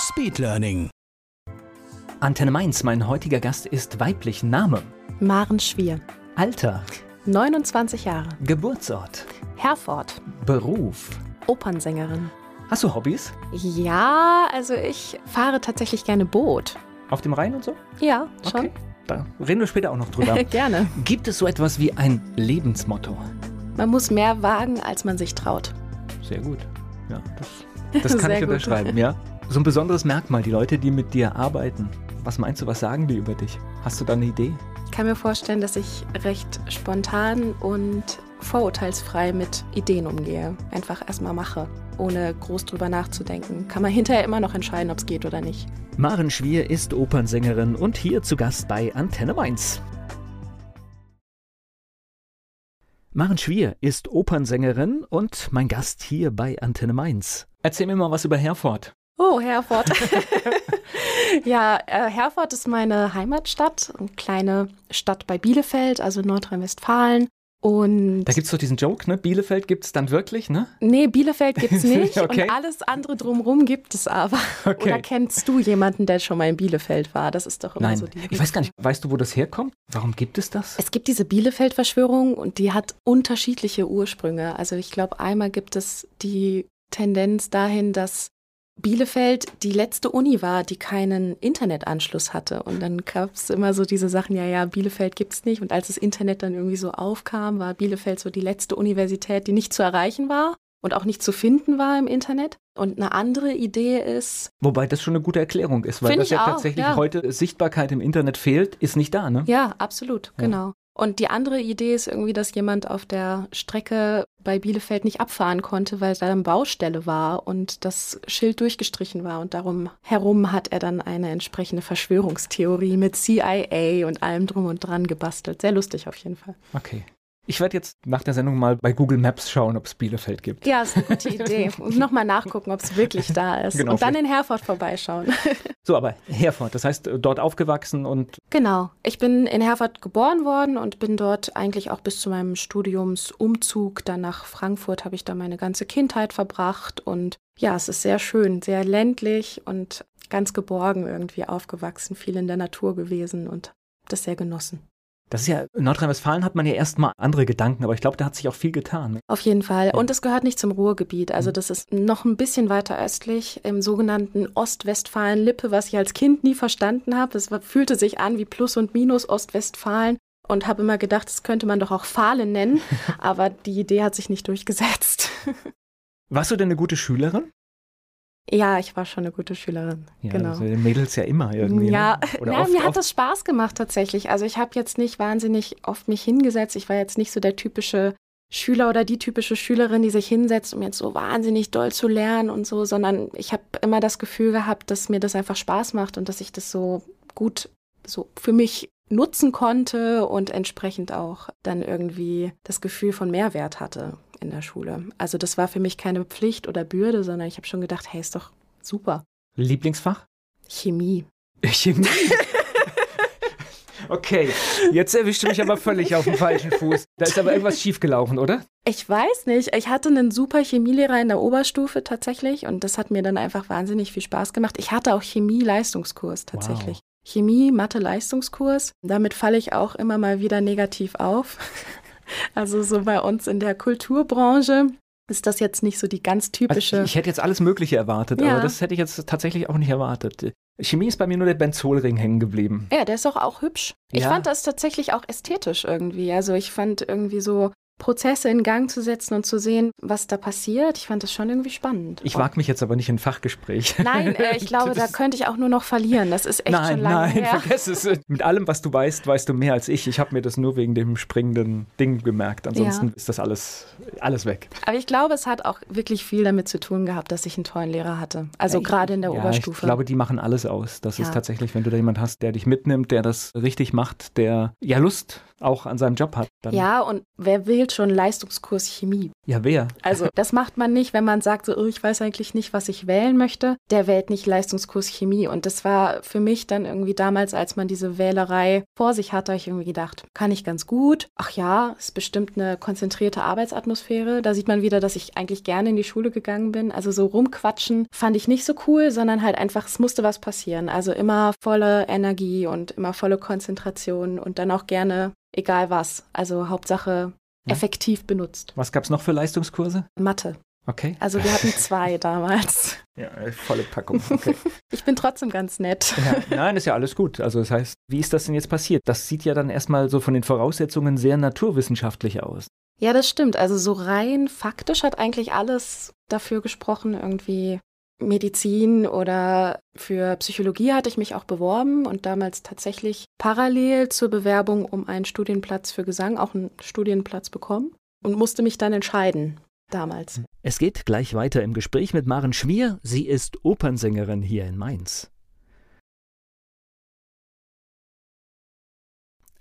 Speedlearning. Antenne Mainz, mein heutiger Gast ist weiblich. Name, Maren Schwier, Alter, 29 Jahre, Geburtsort, Herford, Beruf. Opernsängerin. Hast du Hobbys? Ja, also ich fahre tatsächlich gerne Boot. Auf dem Rhein und so? Ja, schon. Okay. Da reden wir später auch noch drüber. gerne. Gibt es so etwas wie ein Lebensmotto? Man muss mehr wagen, als man sich traut. Sehr gut. Ja, das, das kann Sehr ich gut. unterschreiben, ja. So ein besonderes Merkmal, die Leute, die mit dir arbeiten. Was meinst du, was sagen die über dich? Hast du da eine Idee? Ich kann mir vorstellen, dass ich recht spontan und vorurteilsfrei mit Ideen umgehe. Einfach erstmal mache, ohne groß drüber nachzudenken. Kann man hinterher immer noch entscheiden, ob es geht oder nicht. Maren Schwier ist Opernsängerin und hier zu Gast bei Antenne Mainz. Maren Schwier ist Opernsängerin und mein Gast hier bei Antenne Mainz. Erzähl mir mal was über Herford. Oh, Herford. ja, äh, Herford ist meine Heimatstadt, eine kleine Stadt bei Bielefeld, also Nordrhein-Westfalen. Und Da gibt's doch diesen Joke, ne? Bielefeld gibt's dann wirklich, ne? nee, Bielefeld gibt's nicht Okay. und alles andere drumherum gibt es aber. Okay. Oder kennst du jemanden, der schon mal in Bielefeld war? Das ist doch immer Nein, so die. ich weiß gar nicht. Weißt du, wo das herkommt? Warum gibt es das? Es gibt diese Bielefeld-Verschwörung und die hat unterschiedliche Ursprünge. Also ich glaube, einmal gibt es die Tendenz dahin, dass Bielefeld die letzte Uni war, die keinen Internetanschluss hatte. Und dann gab es immer so diese Sachen, ja, ja, Bielefeld gibt's nicht. Und als das Internet dann irgendwie so aufkam, war Bielefeld so die letzte Universität, die nicht zu erreichen war und auch nicht zu finden war im Internet. Und eine andere Idee ist, Wobei das schon eine gute Erklärung ist, weil das ja auch, tatsächlich ja. heute Sichtbarkeit im Internet fehlt, ist nicht da, ne? Ja, absolut, Ja. genau. Und die andere Idee ist irgendwie, dass jemand auf der Strecke bei Bielefeld nicht abfahren konnte, weil da eine Baustelle war und das Schild durchgestrichen war. Und darum herum hat er dann eine entsprechende Verschwörungstheorie mit CIA und allem drum und dran gebastelt. Sehr lustig auf jeden Fall. Okay. Ich werde jetzt nach der Sendung mal bei Google Maps schauen, ob es Bielefeld gibt. Ja, ist eine gute Idee. Und nochmal nachgucken, ob es wirklich da ist. Genau, und dann in Herford vorbeischauen. So, aber Herford, das heißt dort aufgewachsen und Genau. Ich bin in Herford geboren worden und bin dort eigentlich auch bis zu meinem Studiumsumzug. Dann nach Frankfurt habe ich da meine ganze Kindheit verbracht. Und ja, es ist sehr schön, sehr ländlich und ganz geborgen irgendwie aufgewachsen, viel in der Natur gewesen und das sehr genossen. Das ist ja, in Nordrhein-Westfalen hat man ja erstmal andere Gedanken, aber ich glaube, da hat sich auch viel getan. Auf jeden Fall. Und es gehört nicht zum Ruhrgebiet. Also Mhm. das ist noch ein bisschen weiter östlich im sogenannten Ostwestfalen-Lippe, was ich als Kind nie verstanden habe. Es fühlte sich an wie Plus und Minus Ostwestfalen und habe immer gedacht, das könnte man doch auch Fahlen nennen. Aber die Idee hat sich nicht durchgesetzt. Warst du denn eine gute Schülerin? Ja, ich war schon eine gute Schülerin. Ja, genau. sind Mädels ja immer irgendwie. Ja, ne? Oder na, oft, mir hat oft, das Spaß gemacht tatsächlich. Also ich habe jetzt nicht wahnsinnig oft mich hingesetzt. Ich war jetzt nicht so der typische Schüler oder die typische Schülerin, die sich hinsetzt, um jetzt so wahnsinnig doll zu lernen und so, sondern ich habe immer das Gefühl gehabt, dass mir das einfach Spaß macht und dass ich das so gut so für mich nutzen konnte und entsprechend auch dann irgendwie das Gefühl von Mehrwert hatte in der Schule. Also das war für mich keine Pflicht oder Bürde, sondern ich habe schon gedacht, hey, ist doch super. Lieblingsfach? Chemie. Chemie. okay, jetzt erwischte mich aber völlig auf dem falschen Fuß. Da ist aber irgendwas schiefgelaufen, oder? Ich weiß nicht. Ich hatte einen super Chemielehrer in der Oberstufe tatsächlich und das hat mir dann einfach wahnsinnig viel Spaß gemacht. Ich hatte auch Chemie-Leistungskurs tatsächlich. Chemie, Mathe-Leistungskurs. Damit falle ich auch immer mal wieder negativ auf. Also so bei uns in der Kulturbranche ist das jetzt nicht so die ganz typische. Also ich hätte jetzt alles Mögliche erwartet, Ja. aber das hätte ich jetzt tatsächlich auch nicht erwartet. Chemie ist bei mir nur der Benzolring hängen geblieben. ja, der ist doch auch hübsch. Ich Ja. fand das tatsächlich auch ästhetisch irgendwie. Also ich fand irgendwie so Prozesse in Gang zu setzen und zu sehen, was da passiert. Ich fand das schon irgendwie spannend. Ich wage mich jetzt aber nicht in Fachgespräch. Nein, äh, ich glaube, da könnte ich auch nur noch verlieren. Das ist echt nein, schon lange nein, her. vergiss es. Mit allem, was du weißt, weißt du mehr als ich. Ich habe mir das nur wegen dem springenden Ding gemerkt. Ansonsten Ja. ist das alles, alles weg. Aber ich glaube, es hat auch wirklich viel damit zu tun gehabt, dass ich einen tollen Lehrer hatte. Also Ich- gerade in der ja, Oberstufe. Ich glaube, die machen alles aus. Das ist Ja. tatsächlich, wenn du da jemand hast, der dich mitnimmt, der das richtig macht, der ja Lust auch an seinem Job hat. Ja, und wer will schon Leistungskurs Chemie? ja, wer? Also das macht man nicht, wenn man sagt, so, oh, ich weiß eigentlich nicht, was ich wählen möchte. Der wählt nicht Leistungskurs Chemie. Und das war für mich dann irgendwie damals, als man diese Wählerei vor sich hatte, ich irgendwie gedacht, kann ich ganz gut. Ach ja, ist bestimmt eine konzentrierte Arbeitsatmosphäre. Da sieht man wieder, dass ich eigentlich gerne in die Schule gegangen bin. Also so rumquatschen fand ich nicht so cool, sondern halt einfach, es musste was passieren. Also immer volle Energie und immer volle Konzentration und dann auch gerne egal was. Also Hauptsache Ja. effektiv benutzt. Was gab es noch für Leistungskurse? Mathe. Okay. Also wir hatten zwei damals. Ja, äh, volle Packung. Okay. Ich bin trotzdem ganz nett. ja, nein, ist ja alles gut. Also das heißt, wie ist das denn jetzt passiert? Das sieht ja dann erstmal so von den Voraussetzungen sehr naturwissenschaftlich aus. Ja, das stimmt. Also so rein faktisch hat eigentlich alles dafür gesprochen, irgendwie Medizin oder für Psychologie hatte ich mich auch beworben und damals tatsächlich parallel zur Bewerbung um einen Studienplatz für Gesang auch einen Studienplatz bekommen und musste mich dann entscheiden damals. Es geht gleich weiter im Gespräch mit Maren Schmier. Sie ist Opernsängerin hier in Mainz.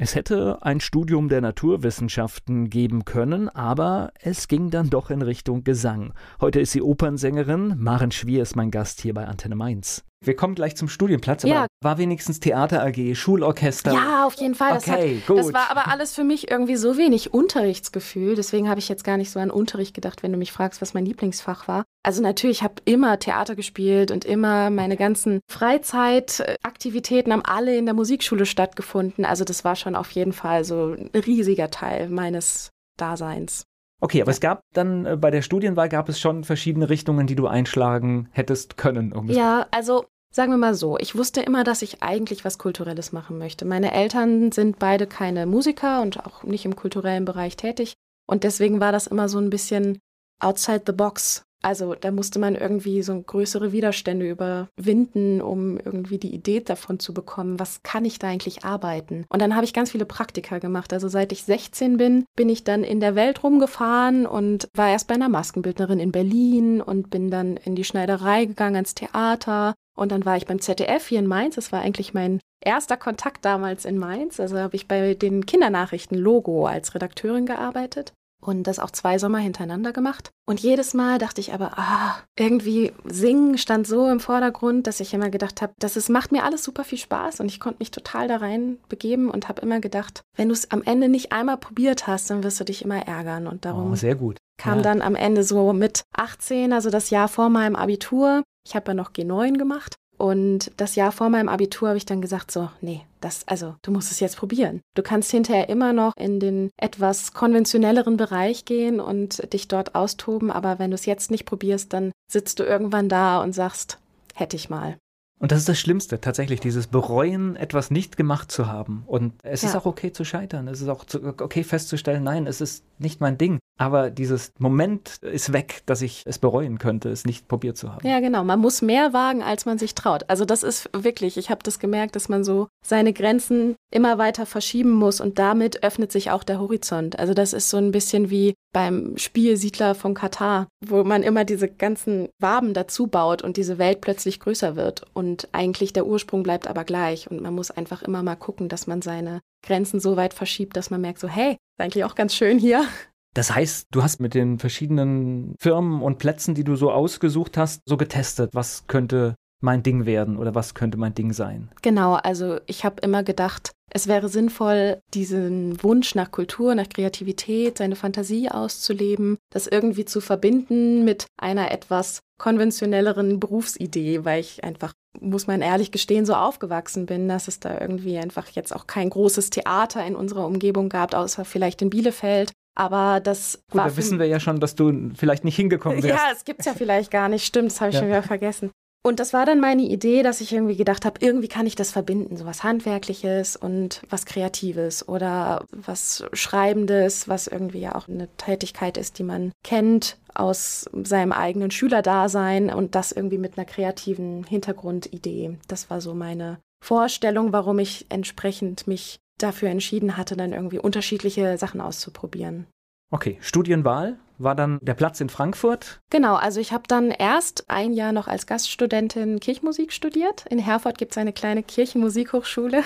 Es hätte ein Studium der Naturwissenschaften geben können, aber es ging dann doch in Richtung Gesang. Heute ist sie Opernsängerin. Maren Schwier ist mein Gast hier bei Antenne Mainz. Wir kommen gleich zum Studienplatz, aber Ja. war wenigstens Theater AG, Schulorchester. Ja, auf jeden Fall. Das, Okay, hat, gut. das war aber alles für mich irgendwie so wenig Unterrichtsgefühl. Deswegen habe ich jetzt gar nicht so an Unterricht gedacht, wenn du mich fragst, was mein Lieblingsfach war. Also natürlich, ich habe immer Theater gespielt und immer meine ganzen Freizeitaktivitäten haben alle in der Musikschule stattgefunden. Also das war schon auf jeden Fall so ein riesiger Teil meines Daseins. Okay, aber es gab dann äh, bei der Studienwahl gab es schon verschiedene Richtungen, die du einschlagen hättest können. Um Ja, also sagen wir mal so, ich wusste immer, dass ich eigentlich was Kulturelles machen möchte. Meine Eltern sind beide keine Musiker und auch nicht im kulturellen Bereich tätig. Und deswegen war das immer so ein bisschen outside the box. Also da musste man irgendwie so größere Widerstände überwinden, um irgendwie die Idee davon zu bekommen, was kann ich da eigentlich arbeiten. Und dann habe ich ganz viele Praktika gemacht. Also seit ich 16 bin, bin ich dann in der Welt rumgefahren und war erst bei einer Maskenbildnerin in Berlin und bin dann in die Schneiderei gegangen, ans Theater. Und dann war ich beim ZDF hier in Mainz. Das war eigentlich mein erster Kontakt damals in Mainz. Also habe ich bei den Kindernachrichten Logo als Redakteurin gearbeitet und das auch zwei Sommer hintereinander gemacht. Und jedes Mal dachte ich aber, ah, irgendwie singen stand so im Vordergrund, dass ich immer gedacht habe, das ist, macht mir alles super viel Spaß und ich konnte mich total da rein begeben und habe immer gedacht, wenn du es am Ende nicht einmal probiert hast, dann wirst du dich immer ärgern und darum Oh, sehr gut. kam Ja. dann am Ende so mit 18, also das Jahr vor meinem Abitur. Ich habe ja noch G9 gemacht. Und das Jahr vor meinem Abitur habe ich dann gesagt, so, nee, das, also, du musst es jetzt probieren. Du kannst hinterher immer noch in den etwas konventionelleren Bereich gehen und dich dort austoben, aber wenn du es jetzt nicht probierst, dann sitzt du irgendwann da und sagst, hätte ich mal. Und das ist das Schlimmste, tatsächlich, dieses Bereuen, etwas nicht gemacht zu haben. Und es ist Ja. auch okay zu scheitern. Es ist auch okay festzustellen, nein, es ist nicht mein Ding. Aber dieses Moment ist weg, dass ich es bereuen könnte, es nicht probiert zu haben. Ja, genau. Man muss mehr wagen, als man sich traut. Also das ist wirklich, ich habe das gemerkt, dass man so seine Grenzen immer weiter verschieben muss und damit öffnet sich auch der Horizont. Also das ist so ein bisschen wie beim Spiel Siedler von Katar, wo man immer diese ganzen Waben dazu baut und diese Welt plötzlich größer wird und eigentlich der Ursprung bleibt aber gleich und man muss einfach immer mal gucken, dass man seine Grenzen so weit verschiebt, dass man merkt so, hey, ist eigentlich auch ganz schön hier. Das heißt, du hast mit den verschiedenen Firmen und Plätzen, die du so ausgesucht hast, so getestet, was könnte mein Ding werden oder was könnte mein Ding sein. Genau, also ich habe immer gedacht, es wäre sinnvoll, diesen Wunsch nach Kultur, nach Kreativität, seine Fantasie auszuleben, das irgendwie zu verbinden mit einer etwas konventionelleren Berufsidee, weil ich einfach, muss man ehrlich gestehen, so aufgewachsen bin, dass es da irgendwie einfach jetzt auch kein großes Theater in unserer Umgebung gab, außer vielleicht in Bielefeld. Aber das Gut, war da wissen wir ja schon, dass du vielleicht nicht hingekommen wärst. ja, es gibt's ja vielleicht gar nicht. Stimmt, das habe ich Ja. schon wieder vergessen. Und das war dann meine Idee, dass ich irgendwie gedacht habe, irgendwie kann ich das verbinden, so was Handwerkliches und was Kreatives oder was Schreibendes, was irgendwie ja auch eine Tätigkeit ist, die man kennt aus seinem eigenen Schülerdasein und das irgendwie mit einer kreativen Hintergrundidee. Das war so meine Vorstellung, warum ich entsprechend mich dafür entschieden hatte, dann irgendwie unterschiedliche Sachen auszuprobieren. Okay, Studienwahl war dann der Platz in Frankfurt? Genau, also ich habe dann erst ein Jahr noch als Gaststudentin Kirchenmusik studiert. In Herford gibt es eine kleine Kirchenmusikhochschule.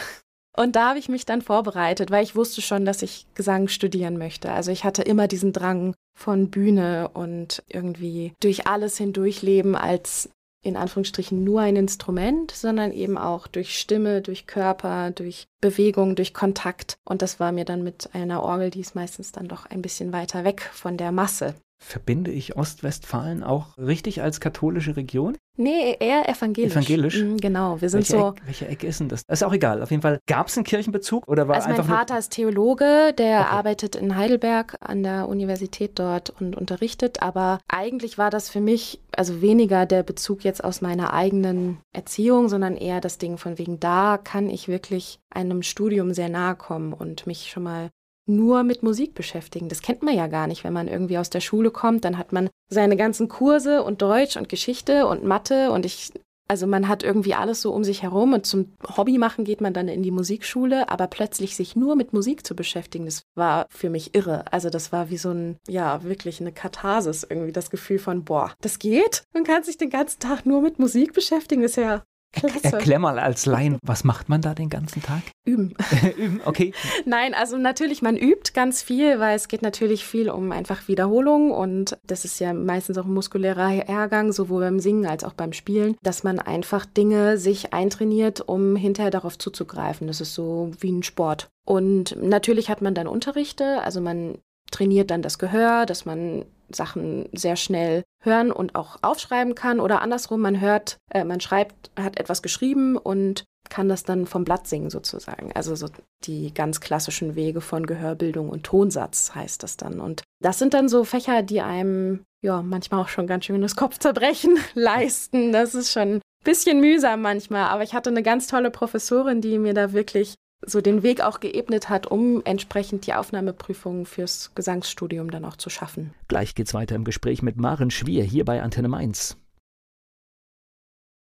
Und da habe ich mich dann vorbereitet, weil ich wusste schon, dass ich Gesang studieren möchte. Also ich hatte immer diesen Drang von Bühne und irgendwie durch alles hindurchleben als in Anführungsstrichen nur ein Instrument, sondern eben auch durch Stimme, durch Körper, durch Bewegung, durch Kontakt. Und das war mir dann mit einer Orgel, die ist meistens dann doch ein bisschen weiter weg von der Masse. Verbinde ich Ostwestfalen auch richtig als katholische Region? Nee, eher evangelisch. Evangelisch? Mhm, genau, wir sind welche so. Ecke, welche Ecke ist denn das? Ist auch egal. Auf jeden Fall gab es einen Kirchenbezug oder war also mein Vater ist Theologe, der Okay. arbeitet in Heidelberg an der Universität dort und unterrichtet. Aber eigentlich war das für mich also weniger der Bezug jetzt aus meiner eigenen Erziehung, sondern eher das Ding von wegen da kann ich wirklich einem Studium sehr nahe kommen und mich schon mal nur mit Musik beschäftigen. Das kennt man ja gar nicht, wenn man irgendwie aus der Schule kommt. Dann hat man seine ganzen Kurse und Deutsch und Geschichte und Mathe und ich, also man hat irgendwie alles so um sich herum und zum Hobby machen geht man dann in die Musikschule, aber plötzlich sich nur mit Musik zu beschäftigen, das war für mich irre. Also das war wie so ein, ja, wirklich eine Katharsis irgendwie, das Gefühl von, boah, das geht? Man kann sich den ganzen Tag nur mit Musik beschäftigen, das ist ja klasse. Erklär mal als Laien, was macht man da den ganzen Tag? Üben. Üben, okay. Nein, also natürlich, man übt ganz viel, weil es geht natürlich viel um einfach Wiederholung und das ist ja meistens auch ein muskulärer Ehrgang, sowohl beim Singen als auch beim Spielen, dass man einfach Dinge sich eintrainiert, um hinterher darauf zuzugreifen. Das ist so wie ein Sport. Und natürlich hat man dann Unterrichte, also man trainiert dann das Gehör, dass man Sachen sehr schnell hören und auch aufschreiben kann oder andersrum, man hört, äh, man schreibt, hat etwas geschrieben und kann das dann vom Blatt singen sozusagen. Also so die ganz klassischen Wege von Gehörbildung und Tonsatz heißt das dann. Und das sind dann so Fächer, die einem ja manchmal auch schon ganz schön das Kopfzerbrechen leisten. Das ist schon ein bisschen mühsam manchmal, aber ich hatte eine ganz tolle Professorin, die mir da wirklich so den Weg auch geebnet hat, um entsprechend die Aufnahmeprüfungen fürs Gesangsstudium dann auch zu schaffen. Gleich geht's weiter im Gespräch mit Maren Schwier hier bei Antenne Mainz.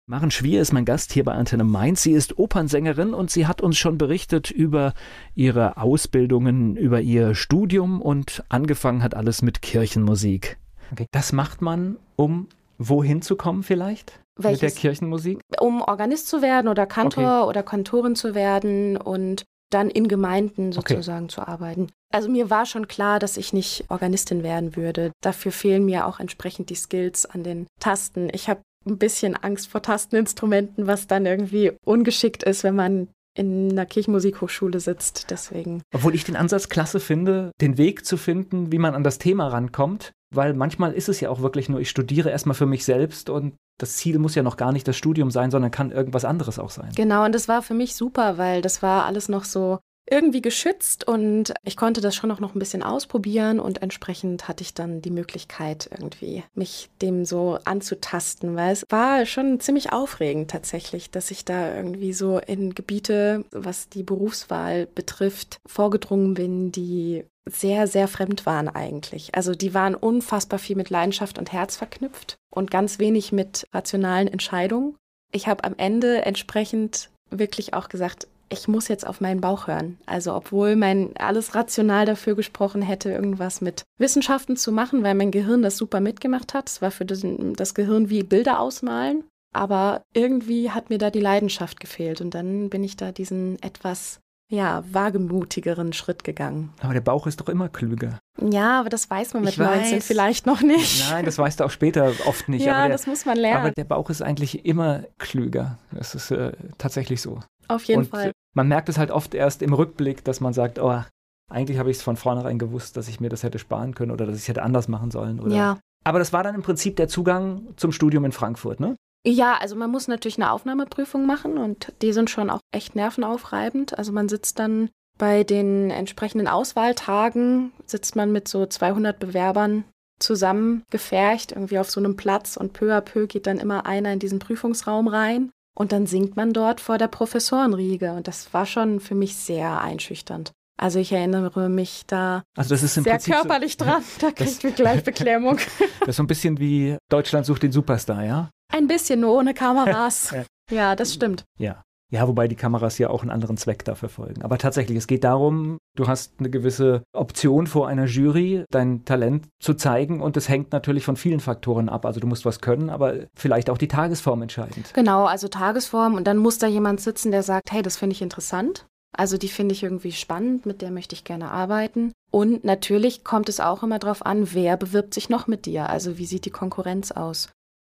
Maren Schwier ist mein Gast hier bei Antenne Mainz. Sie ist Opernsängerin und sie hat uns schon berichtet über ihre Ausbildungen, über ihr Studium und angefangen hat alles mit Kirchenmusik. Okay. Das macht man, um wohin zu kommen vielleicht? Welches? Mit der Kirchenmusik? Um Organist zu werden oder Kantor oder Kantorin zu werden und dann in Gemeinden sozusagen zu arbeiten. Also mir war schon klar, dass ich nicht Organistin werden würde. Dafür fehlen mir auch entsprechend die Skills an den Tasten. Ich habe ein bisschen Angst vor Tasteninstrumenten, was dann irgendwie ungeschickt ist, wenn man in einer Kirchenmusikhochschule sitzt. Deswegen. Obwohl ich den Ansatz klasse finde, den Weg zu finden, wie man an das Thema rankommt. Weil manchmal ist es ja auch wirklich nur, ich studiere erstmal für mich selbst und das Ziel muss ja noch gar nicht das Studium sein, sondern kann irgendwas anderes auch sein. Genau, und das war für mich super, weil das war alles noch so irgendwie geschützt und ich konnte das schon auch noch ein bisschen ausprobieren und entsprechend hatte ich dann die Möglichkeit irgendwie mich dem so anzutasten, weil es war schon ziemlich aufregend tatsächlich, dass ich da irgendwie so in Gebiete, was die Berufswahl betrifft, vorgedrungen bin, die sehr, sehr fremd waren eigentlich. Also die waren unfassbar viel mit Leidenschaft und Herz verknüpft und ganz wenig mit rationalen Entscheidungen. Ich habe am Ende entsprechend wirklich auch gesagt, ich muss jetzt auf meinen Bauch hören. Also obwohl mein alles rational dafür gesprochen hätte, irgendwas mit Wissenschaften zu machen, weil mein Gehirn das super mitgemacht hat. Es war für das, das Gehirn wie Bilder ausmalen. Aber irgendwie hat mir da die Leidenschaft gefehlt. Und dann bin ich da diesen etwas, ja, wagemutigeren Schritt gegangen. Aber der Bauch ist doch immer klüger. Ja, aber das weiß man mit Ich 19 weiß. vielleicht noch nicht. Nein, das weißt du auch später oft nicht. ja, aber, der, das muss man lernen. aber der Bauch ist eigentlich immer klüger. Das ist äh, tatsächlich so. Auf jeden und Fall. man merkt es halt oft erst im Rückblick, dass man sagt, oh, eigentlich habe ich es von vornherein gewusst, dass ich mir das hätte sparen können oder dass ich es hätte anders machen sollen. Oder Ja. Aber das war dann im Prinzip der Zugang zum Studium in Frankfurt, ne? Ja, also man muss natürlich eine Aufnahmeprüfung machen und die sind schon auch echt nervenaufreibend. Also man sitzt dann bei den entsprechenden Auswahltagen, sitzt man mit so 200 Bewerbern zusammengefercht, irgendwie auf so einem Platz und peu à peu geht dann immer einer in diesen Prüfungsraum rein und dann singt man dort vor der Professorenriege und das war schon für mich sehr einschüchternd. Also ich erinnere mich da also das ist sehr Prinzip körperlich so, dran, da kriegt mir gleich Beklemmung. Das ist so ein bisschen wie Deutschland sucht den Superstar, ja? Ein bisschen, nur ohne Kameras. ja, das stimmt. Ja. Ja, wobei die Kameras ja auch einen anderen Zweck da verfolgen. Aber tatsächlich, es geht darum, du hast eine gewisse Option vor einer Jury, dein Talent zu zeigen und es hängt natürlich von vielen Faktoren ab. Also du musst was können, aber vielleicht auch die Tagesform entscheidend. Genau, also Tagesform und dann muss da jemand sitzen, der sagt, hey, das finde ich interessant. Also die finde ich irgendwie spannend, mit der möchte ich gerne arbeiten. Und natürlich kommt es auch immer darauf an, wer bewirbt sich noch mit dir. Also wie sieht die Konkurrenz aus?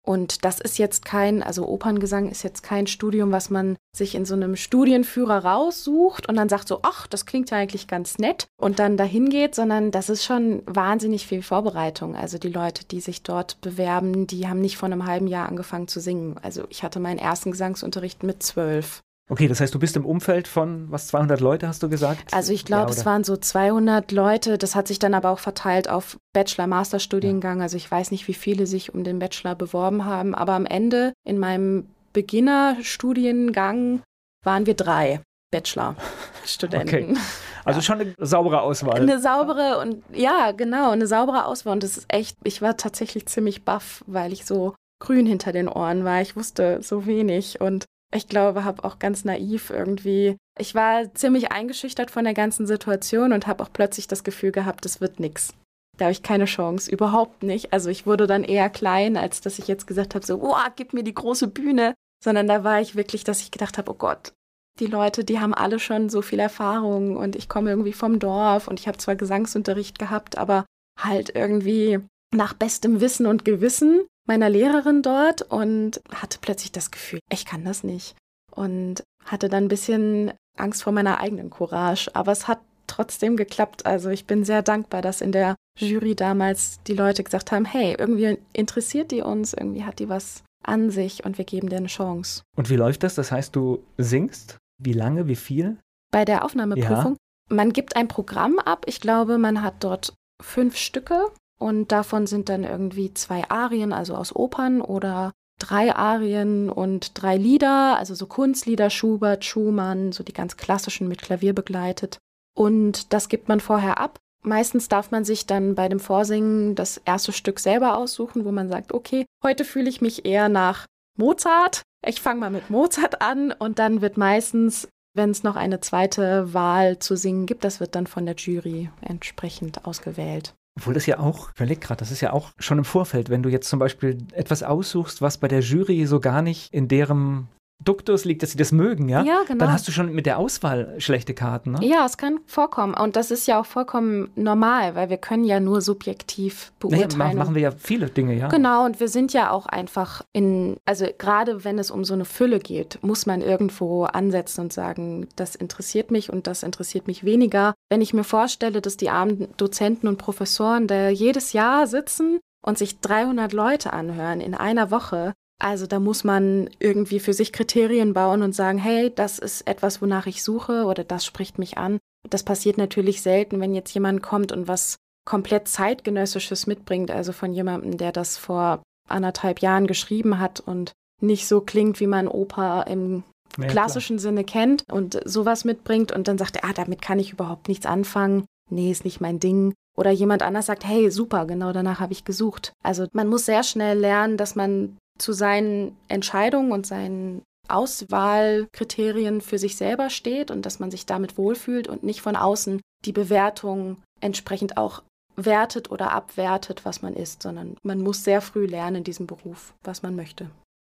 Und das ist jetzt kein, also Operngesang ist jetzt kein Studium, was man sich in so einem Studienführer raussucht und dann sagt so, ach, das klingt ja eigentlich ganz nett und dann dahin geht, sondern das ist schon wahnsinnig viel Vorbereitung. Also die Leute, die sich dort bewerben, die haben nicht vor einem halben Jahr angefangen zu singen. Also ich hatte meinen ersten Gesangsunterricht mit zwölf. Okay, das heißt, du bist im Umfeld von, was, 200 Leute hast du gesagt? Also ich glaube, ja, es waren so 200 Leute. Das hat sich dann aber auch verteilt auf Bachelor-Master-Studiengang. Ja. Also ich weiß nicht, wie viele sich um den Bachelor beworben haben. Aber am Ende in meinem Beginner-Studiengang waren wir drei Bachelor-Studenten. Okay. Also schon eine saubere Auswahl. Eine saubere und ja, genau, eine saubere Auswahl. Und das ist echt, ich war tatsächlich ziemlich baff, weil ich so grün hinter den Ohren war. Ich wusste so wenig und ich glaube, habe auch ganz naiv irgendwie. Ich war ziemlich eingeschüchtert von der ganzen Situation und habe auch plötzlich das Gefühl gehabt, es wird nichts. Da habe ich keine Chance, überhaupt nicht. Also ich wurde dann eher klein, als dass ich jetzt gesagt habe, so, oh, gib mir die große Bühne. Sondern da war ich wirklich, dass ich gedacht habe, oh Gott, die Leute, die haben alle schon so viel Erfahrung und ich komme irgendwie vom Dorf und ich habe zwar Gesangsunterricht gehabt, aber halt irgendwie nach bestem Wissen und Gewissen meiner Lehrerin dort und hatte plötzlich das Gefühl, ich kann das nicht. Und hatte dann ein bisschen Angst vor meiner eigenen Courage. Aber es hat trotzdem geklappt. Also ich bin sehr dankbar, dass in der Jury damals die Leute gesagt haben, hey, irgendwie interessiert die uns, irgendwie hat die was an sich und wir geben dir eine Chance. Und wie läuft das? Das heißt, du singst? Wie lange, wie viel? Bei der Aufnahmeprüfung. Ja. Man gibt ein Programm ab. Ich glaube, man hat dort fünf Stücke und davon sind dann irgendwie zwei Arien, also aus Opern oder drei Arien und drei Lieder, also so Kunstlieder, Schubert, Schumann, so die ganz klassischen mit Klavier begleitet. Und das gibt man vorher ab. Meistens darf man sich dann bei dem Vorsingen das erste Stück selber aussuchen, wo man sagt, okay, heute fühle ich mich eher nach Mozart. Ich fange mal mit Mozart an und dann wird meistens, wenn es noch eine zweite Wahl zu singen gibt, das wird dann von der Jury entsprechend ausgewählt. Obwohl das ja auch, überleg gerade, das ist ja auch schon im Vorfeld, wenn du jetzt zum Beispiel etwas aussuchst, was bei der Jury so gar nicht in deren Duktus liegt, dass sie das mögen, ja? Ja, genau. Dann hast du schon mit der Auswahl schlechte Karten, ne? Ja, es kann vorkommen. Und das ist ja auch vollkommen normal, weil wir können ja nur subjektiv beurteilen. Nee, machen wir ja viele Dinge, ja. Genau, und wir sind ja auch einfach in, also gerade wenn es um so eine Fülle geht, muss man irgendwo ansetzen und sagen, das interessiert mich und das interessiert mich weniger. Wenn ich mir vorstelle, dass die armen Dozenten und Professoren da jedes Jahr sitzen und sich 300 Leute anhören in einer Woche, also da muss man irgendwie für sich Kriterien bauen und sagen, hey, das ist etwas, wonach ich suche oder das spricht mich an. Das passiert natürlich selten, wenn jetzt jemand kommt und was komplett zeitgenössisches mitbringt, also von jemandem, der das vor anderthalb Jahren geschrieben hat und nicht so klingt, wie man Oper im ja, klassischen klar. Sinne kennt und sowas mitbringt und dann sagt er, ah, damit kann ich überhaupt nichts anfangen. Nee, ist nicht mein Ding. Oder jemand anders sagt, hey, super, genau danach habe ich gesucht. Also man muss sehr schnell lernen, dass man zu seinen Entscheidungen und seinen Auswahlkriterien für sich selber steht und dass man sich damit wohlfühlt und nicht von außen die Bewertung entsprechend auch wertet oder abwertet, was man ist, sondern man muss sehr früh lernen in diesem Beruf, was man möchte.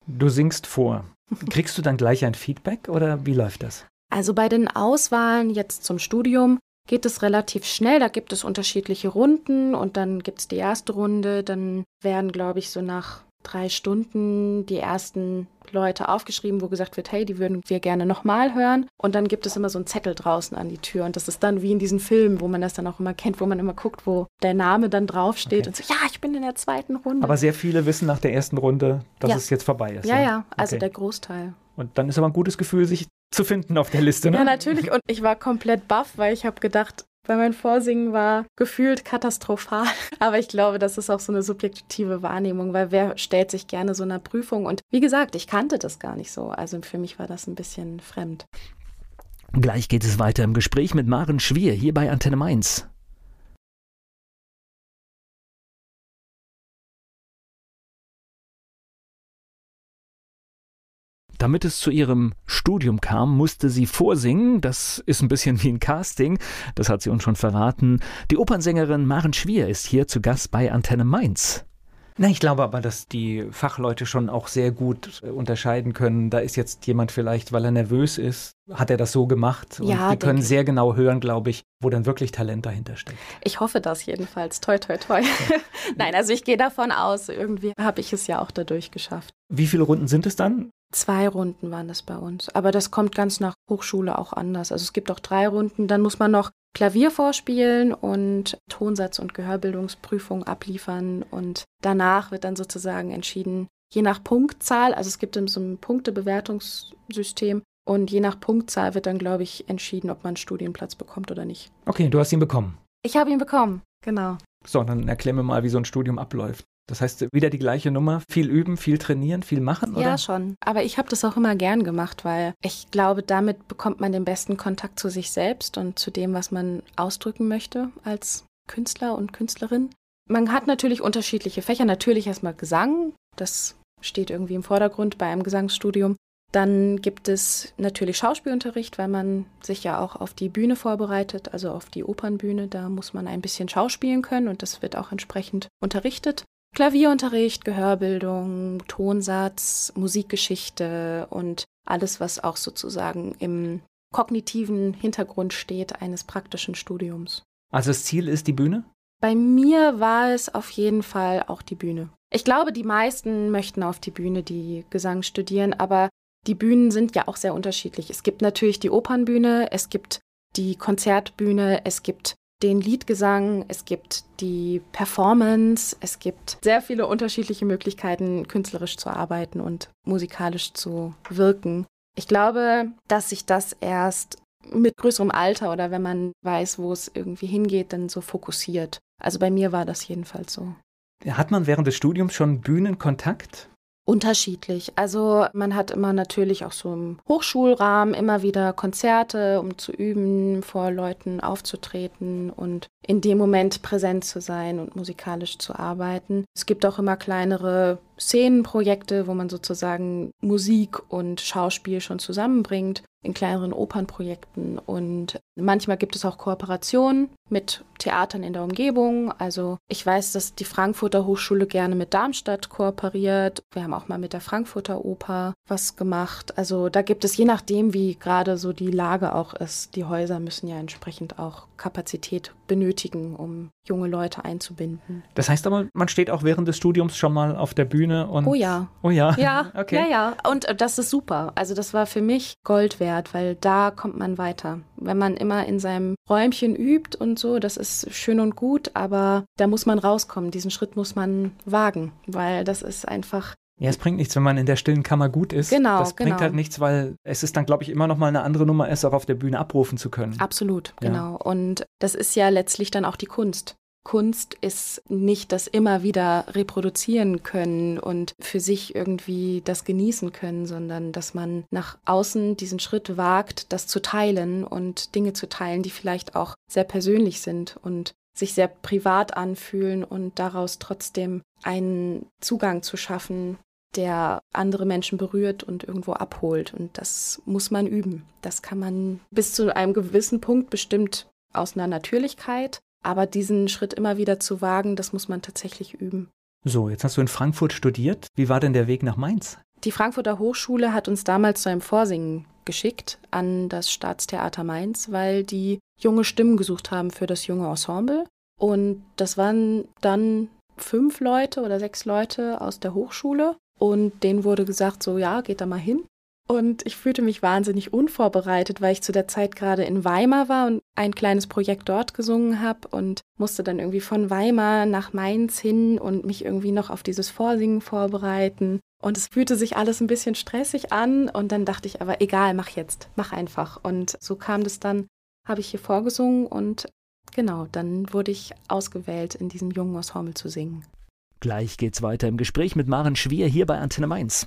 Du singst vor. Kriegst du dann gleich ein Feedback oder wie läuft das? Also bei den Auswahlen jetzt zum Studium geht es relativ schnell. Da gibt es unterschiedliche Runden und dann gibt es die erste Runde. Dann werden, glaube ich, so nach drei Stunden die ersten Leute aufgeschrieben, wo gesagt wird, hey, die würden wir gerne nochmal hören. Und dann gibt es immer so einen Zettel draußen an die Tür. Und das ist dann wie in diesen Filmen, wo man das dann auch immer kennt, wo man immer guckt, wo der Name dann draufsteht okay. und so, ja, ich bin in der zweiten Runde. Aber sehr viele wissen nach der ersten Runde, dass ja. es jetzt vorbei ist. Ja, ja, ja also okay. der Großteil. Und dann ist aber ein gutes Gefühl, sich zu finden auf der Liste. Ne? Ja, natürlich. Und ich war komplett baff, weil ich habe gedacht, weil mein Vorsingen war gefühlt katastrophal. Aber ich glaube, das ist auch so eine subjektive Wahrnehmung, weil wer stellt sich gerne so einer Prüfung? Und wie gesagt, ich kannte das gar nicht so. Also für mich war das ein bisschen fremd. Gleich geht es weiter im Gespräch mit Maren Schwier hier bei Antenne Mainz. Damit es zu ihrem Studium kam, musste sie vorsingen. Das ist ein bisschen wie ein Casting. Das hat sie uns schon verraten. Die Opernsängerin Maren Schwier ist hier zu Gast bei Antenne Mainz. Na, ich glaube aber, dass die Fachleute schon auch sehr gut äh, unterscheiden können. Da ist jetzt jemand vielleicht, weil er nervös ist, hat er das so gemacht. Und ja, die können sehr genau hören, glaube ich, wo dann wirklich Talent dahinter steckt. Ich hoffe das jedenfalls. Toi, toi, toi. Nein, also ich gehe davon aus, irgendwie habe ich es ja auch dadurch geschafft. Wie viele Runden sind es dann? Zwei Runden waren das bei uns. Aber das kommt ganz nach Hochschule auch anders. Also es gibt auch drei Runden. Dann muss man noch Klavier vorspielen und Tonsatz- und Gehörbildungsprüfung abliefern. Und danach wird dann sozusagen entschieden, je nach Punktzahl, also es gibt so ein Punktebewertungssystem. Und je nach Punktzahl wird dann, glaube ich, entschieden, ob man einen Studienplatz bekommt oder nicht. Okay, du hast ihn bekommen. Ich habe ihn bekommen, genau. So, dann erklär mir mal, wie so ein Studium abläuft. Das heißt, wieder die gleiche Nummer, viel üben, viel trainieren, viel machen, oder? Ja, schon. Aber ich habe das auch immer gern gemacht, weil ich glaube, damit bekommt man den besten Kontakt zu sich selbst und zu dem, was man ausdrücken möchte als Künstler und Künstlerin. Man hat natürlich unterschiedliche Fächer. Natürlich erstmal Gesang, das steht irgendwie im Vordergrund bei einem Gesangsstudium. Dann gibt es natürlich Schauspielunterricht, weil man sich ja auch auf die Bühne vorbereitet, also auf die Opernbühne. Da muss man ein bisschen schauspielen können und das wird auch entsprechend unterrichtet. Klavierunterricht, Gehörbildung, Tonsatz, Musikgeschichte und alles, was auch sozusagen im kognitiven Hintergrund steht eines praktischen Studiums. Also das Ziel ist die Bühne? Bei mir war es auf jeden Fall auch die Bühne. Ich glaube, die meisten möchten auf die Bühne die Gesang studieren, aber die Bühnen sind ja auch sehr unterschiedlich. Es gibt natürlich die Opernbühne, es gibt die Konzertbühne, es gibt den Liedgesang, es gibt die Performance, es gibt sehr viele unterschiedliche Möglichkeiten, künstlerisch zu arbeiten und musikalisch zu wirken. Ich glaube, dass sich das erst mit größerem Alter oder wenn man weiß, wo es irgendwie hingeht, dann so fokussiert. Also bei mir war das jedenfalls so. Hat man während des Studiums schon Bühnenkontakt? Unterschiedlich. Also man hat immer natürlich auch so im Hochschulrahmen immer wieder Konzerte, um zu üben, vor Leuten aufzutreten und in dem Moment präsent zu sein und musikalisch zu arbeiten. Es gibt auch immer kleinere Szenenprojekte, wo man sozusagen Musik und Schauspiel schon zusammenbringt in kleineren Opernprojekten und manchmal gibt es auch Kooperationen mit Theatern in der Umgebung. Also ich weiß, dass die Frankfurter Hochschule gerne mit Darmstadt kooperiert. Wir haben auch mal mit der Frankfurter Oper was gemacht. Also da gibt es je nachdem, wie gerade so die Lage auch ist. Die Häuser müssen ja entsprechend auch Kapazität benötigen, um junge Leute einzubinden. Das heißt aber, man steht auch während des Studiums schon mal auf der Bühne und. Oh ja. Oh ja. Ja, okay. Ja, ja. Und äh, das ist super. Also das war für mich Gold wert, weil da kommt man weiter. Wenn man immer in seinem Räumchen übt und so, das ist schön und gut, aber da muss man rauskommen. Diesen Schritt muss man wagen, weil das ist einfach ja, es bringt nichts, wenn man in der stillen Kammer gut ist. Genau. Das bringt genau. halt nichts, weil es ist dann, glaube ich, immer noch mal eine andere Nummer, es auch auf der Bühne abrufen zu können. Absolut, ja. genau. Und das ist ja letztlich dann auch die Kunst. Kunst ist nicht das immer wieder reproduzieren können und für sich irgendwie das genießen können, sondern dass man nach außen diesen Schritt wagt, das zu teilen und Dinge zu teilen, die vielleicht auch sehr persönlich sind und sich sehr privat anfühlen und daraus trotzdem einen Zugang zu schaffen, der andere Menschen berührt und irgendwo abholt. Und das muss man üben. Das kann man bis zu einem gewissen Punkt bestimmt aus einer Natürlichkeit. Aber diesen Schritt immer wieder zu wagen, das muss man tatsächlich üben. So, jetzt hast du in Frankfurt studiert. Wie war denn der Weg nach Mainz? Die Frankfurter Hochschule hat uns damals zu einem Vorsingen geschickt an das Staatstheater Mainz, weil die junge Stimmen gesucht haben für das junge Ensemble. Und das waren dann fünf Leute oder sechs Leute aus der Hochschule. Und denen wurde gesagt, so ja, geht da mal hin. Und ich fühlte mich wahnsinnig unvorbereitet, weil ich zu der Zeit gerade in Weimar war und ein kleines Projekt dort gesungen habe und musste dann irgendwie von Weimar nach Mainz hin und mich irgendwie noch auf dieses Vorsingen vorbereiten. Und es fühlte sich alles ein bisschen stressig an und dann dachte ich aber, egal, mach jetzt, mach einfach. Und so kam das dann, habe ich hier vorgesungen und genau, dann wurde ich ausgewählt, in diesem jungen Ensemble zu singen. Gleich geht's weiter im Gespräch mit Maren Schwier hier bei Antenne Mainz.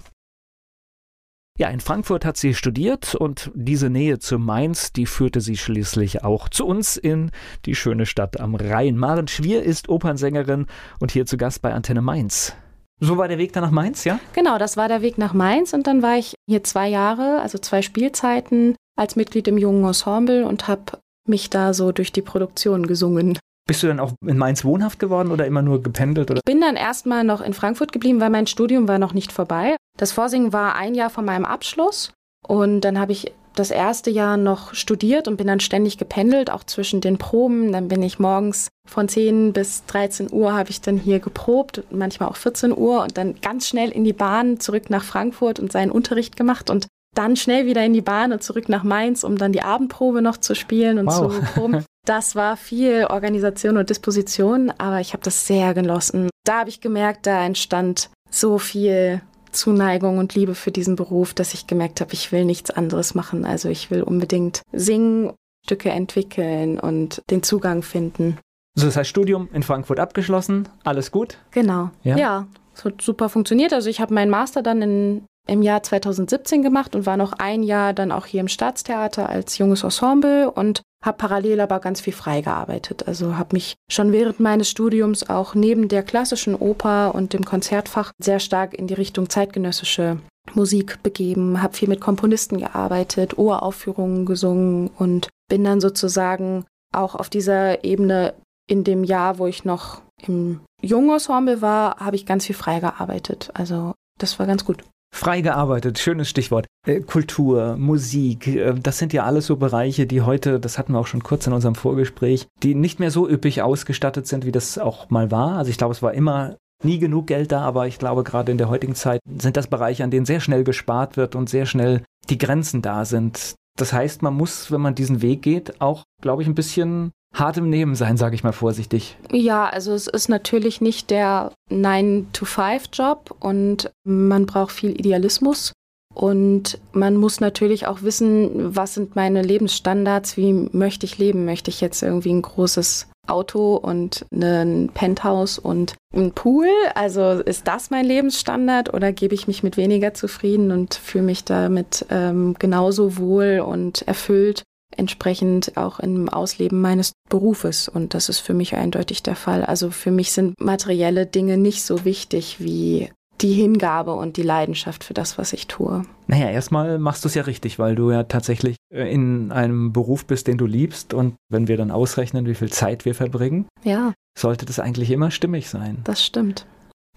Ja, in Frankfurt hat sie studiert und diese Nähe zu Mainz, die führte sie schließlich auch zu uns in die schöne Stadt am Rhein. Maren Schwier ist Opernsängerin und hier zu Gast bei Antenne Mainz. So war der Weg dann nach Mainz, ja? Genau, das war der Weg nach Mainz und dann war ich hier zwei Jahre, also zwei Spielzeiten als Mitglied im jungen Ensemble und habe mich da so durch die Produktion gesungen. Bist du dann auch in Mainz wohnhaft geworden oder immer nur gependelt? Oder? Ich bin dann erstmal noch in Frankfurt geblieben, weil mein Studium war noch nicht vorbei. Das Vorsingen war ein Jahr von meinem Abschluss und dann habe ich das erste Jahr noch studiert und bin dann ständig gependelt, auch zwischen den Proben. Dann bin ich morgens von 10 bis 13 Uhr habe ich dann hier geprobt, manchmal auch 14 Uhr und dann ganz schnell in die Bahn zurück nach Frankfurt und seinen Unterricht gemacht und dann schnell wieder in die Bahn und zurück nach Mainz, um dann die Abendprobe noch zu spielen und wow. zu proben. Das war viel Organisation und Disposition, aber ich habe das sehr genossen. Da habe ich gemerkt, da entstand so viel Zuneigung und Liebe für diesen Beruf, dass ich gemerkt habe, ich will nichts anderes machen. Also ich will unbedingt singen, Stücke entwickeln und den Zugang finden. So, das heißt Studium in Frankfurt abgeschlossen, alles gut? Genau. Ja, ja es hat super funktioniert. Also ich habe meinen Master dann in im Jahr 2017 gemacht und war noch ein Jahr dann auch hier im Staatstheater als junges Ensemble und habe parallel aber ganz viel freigearbeitet. Also habe mich schon während meines Studiums auch neben der klassischen Oper und dem Konzertfach sehr stark in die Richtung zeitgenössische Musik begeben, habe viel mit Komponisten gearbeitet, Uraufführungen gesungen und bin dann sozusagen auch auf dieser Ebene in dem Jahr, wo ich noch im Jungensemble war, habe ich ganz viel freigearbeitet. Also das war ganz gut. Frei gearbeitet, schönes Stichwort. Äh, Kultur, Musik, äh, das sind ja alles so Bereiche, die heute, das hatten wir auch schon kurz in unserem Vorgespräch, die nicht mehr so üppig ausgestattet sind, wie das auch mal war. Also ich glaube, es war immer nie genug Geld da, aber ich glaube, gerade in der heutigen Zeit sind das Bereiche, an denen sehr schnell gespart wird und sehr schnell die Grenzen da sind. Das heißt, man muss, wenn man diesen Weg geht, auch, glaube ich, ein bisschen hart im Nehmen sein, sage ich mal vorsichtig. Ja, also es ist natürlich nicht der 9-to-5-Job und man braucht viel Idealismus. Und man muss natürlich auch wissen, was sind meine Lebensstandards, wie möchte ich leben? Möchte ich jetzt irgendwie ein großes Auto und ein Penthouse und ein Pool? Also ist das mein Lebensstandard oder gebe ich mich mit weniger zufrieden und fühle mich damit ähm, genauso wohl und erfüllt? entsprechend auch im Ausleben meines Berufes. Und das ist für mich eindeutig der Fall. Also für mich sind materielle Dinge nicht so wichtig wie die Hingabe und die Leidenschaft für das, was ich tue. Naja, erstmal machst du es ja richtig, weil du ja tatsächlich äh, in einem Beruf bist, den du liebst. Und wenn wir dann ausrechnen, wie viel Zeit wir verbringen, ja. sollte das eigentlich immer stimmig sein. Das stimmt.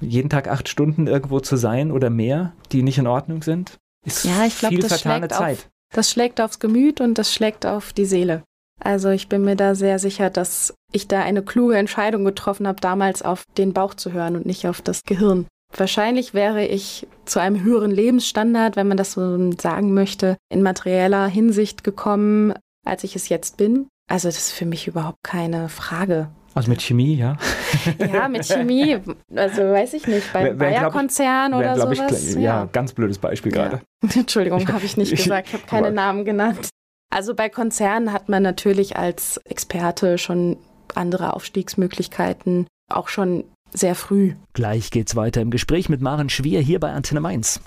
Jeden Tag acht Stunden irgendwo zu sein oder mehr, die nicht in Ordnung sind, ist ja, ich glaub, viel vertane Zeit. Auf, das schlägt aufs Gemüt und das schlägt auf die Seele. Also ich bin mir da sehr sicher, dass ich da eine kluge Entscheidung getroffen habe, damals auf den Bauch zu hören und nicht auf das Gehirn. Wahrscheinlich wäre ich zu einem höheren Lebensstandard, wenn man das so sagen möchte, in materieller Hinsicht gekommen, als ich es jetzt bin. Also das ist für mich überhaupt keine Frage. Also mit Chemie, ja? Ja, mit Chemie, also weiß ich nicht, beim Bayer-Konzern oder sowas. Ich, ja. ja, ganz blödes Beispiel ja. gerade. Entschuldigung, habe ich nicht gesagt, ich habe keine Namen genannt. Also bei Konzernen hat man natürlich als Experte schon andere Aufstiegsmöglichkeiten, auch schon sehr früh. Gleich geht's weiter im Gespräch mit Maren Schwier hier bei Antenne Mainz.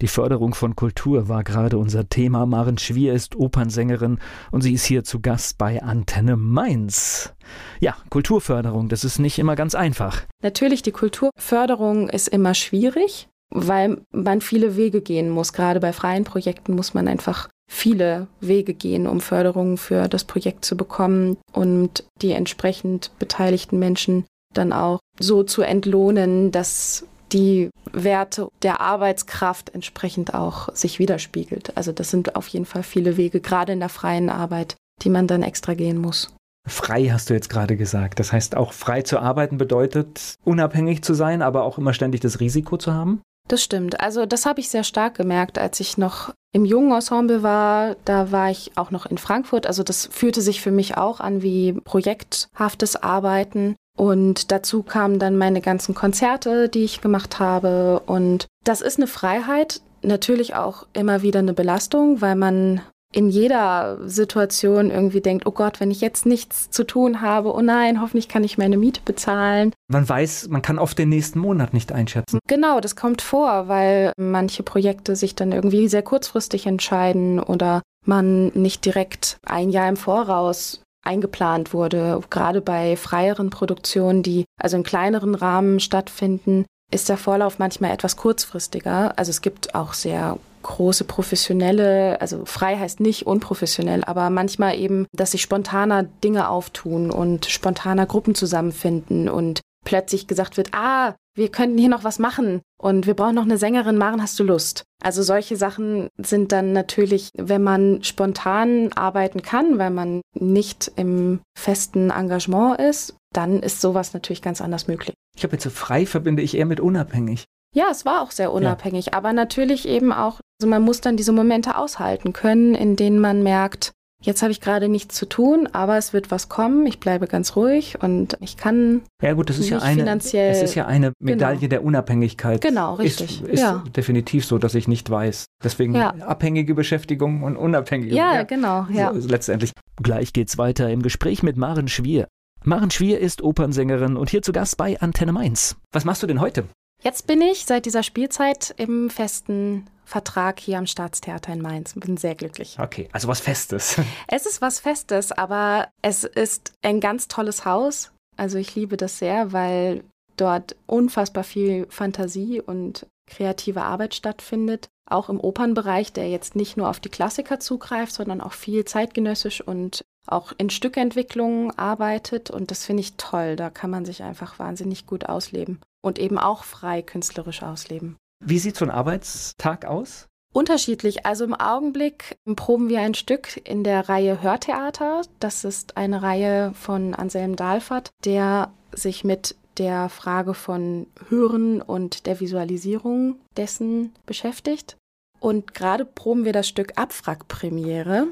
Die Förderung von Kultur war gerade unser Thema. Maren Schwier ist Opernsängerin und sie ist hier zu Gast bei Antenne Mainz. Ja, Kulturförderung, das ist nicht immer ganz einfach. Natürlich, die Kulturförderung ist immer schwierig, weil man viele Wege gehen muss. Gerade bei freien Projekten muss man einfach viele Wege gehen, um Förderungen für das Projekt zu bekommen und die entsprechend beteiligten Menschen dann auch so zu entlohnen, dass die Werte der Arbeitskraft entsprechend auch sich widerspiegelt. Also das sind auf jeden Fall viele Wege, gerade in der freien Arbeit, die man dann extra gehen muss. Frei hast du jetzt gerade gesagt. Das heißt, auch frei zu arbeiten bedeutet, unabhängig zu sein, aber auch immer ständig das Risiko zu haben? Das stimmt. Also das habe ich sehr stark gemerkt, als ich noch im jungen Ensemble war. Da war ich auch noch in Frankfurt. Also das fühlte sich für mich auch an wie projekthaftes Arbeiten. Und dazu kamen dann meine ganzen Konzerte, die ich gemacht habe. Und das ist eine Freiheit, natürlich auch immer wieder eine Belastung, weil man in jeder Situation irgendwie denkt, oh Gott, wenn ich jetzt nichts zu tun habe, oh nein, hoffentlich kann ich meine Miete bezahlen. Man weiß, man kann oft den nächsten Monat nicht einschätzen. Genau, das kommt vor, weil manche Projekte sich dann irgendwie sehr kurzfristig entscheiden oder man nicht direkt ein Jahr im Voraus eingeplant wurde. Gerade bei freieren Produktionen, die also in kleineren Rahmen stattfinden, ist der Vorlauf manchmal etwas kurzfristiger. Also es gibt auch sehr große professionelle, also frei heißt nicht unprofessionell, aber manchmal eben, dass sich spontaner Dinge auftun und spontaner Gruppen zusammenfinden und plötzlich gesagt wird, ah, wir könnten hier noch was machen und wir brauchen noch eine Sängerin, Maren, hast du Lust? Also solche Sachen sind dann natürlich, wenn man spontan arbeiten kann, weil man nicht im festen Engagement ist, dann ist sowas natürlich ganz anders möglich. Ich habe jetzt so frei verbinde ich eher mit unabhängig. Ja, es war auch sehr unabhängig, ja. aber natürlich eben auch, also man muss dann diese Momente aushalten können, in denen man merkt, jetzt habe ich gerade nichts zu tun, aber es wird was kommen, ich bleibe ganz ruhig und ich kann Ja gut, das ist ja eine finanziell, das ist ja eine Medaille genau. der Unabhängigkeit. Genau, richtig. Ist, ist ja. definitiv so, dass ich nicht weiß. Deswegen ja. abhängige Beschäftigung und unabhängige. Ja, ja. genau, ja. So, letztendlich. Gleich geht's weiter im Gespräch mit Maren Schwier. Maren Schwier ist Opernsängerin und hier zu Gast bei Antenne Mainz. Was machst du denn heute? Jetzt bin ich seit dieser Spielzeit im festen Vertrag hier am Staatstheater in Mainz. Bin sehr glücklich. Okay, also was Festes. Es ist was Festes, aber es ist ein ganz tolles Haus. Also ich liebe das sehr, weil dort unfassbar viel Fantasie und kreative Arbeit stattfindet. Auch im Opernbereich, der jetzt nicht nur auf die Klassiker zugreift, sondern auch viel zeitgenössisch und auch in Stückentwicklung arbeitet. Und das finde ich toll. Da kann man sich einfach wahnsinnig gut ausleben und eben auch frei künstlerisch ausleben. Wie sieht so ein Arbeitstag aus? Unterschiedlich. Also im Augenblick proben wir ein Stück in der Reihe Hörtheater. Das ist eine Reihe von Anselm Dahlfert, der sich mit der Frage von Hören und der Visualisierung dessen beschäftigt. Und gerade proben wir das Stück Abwrackpremiere.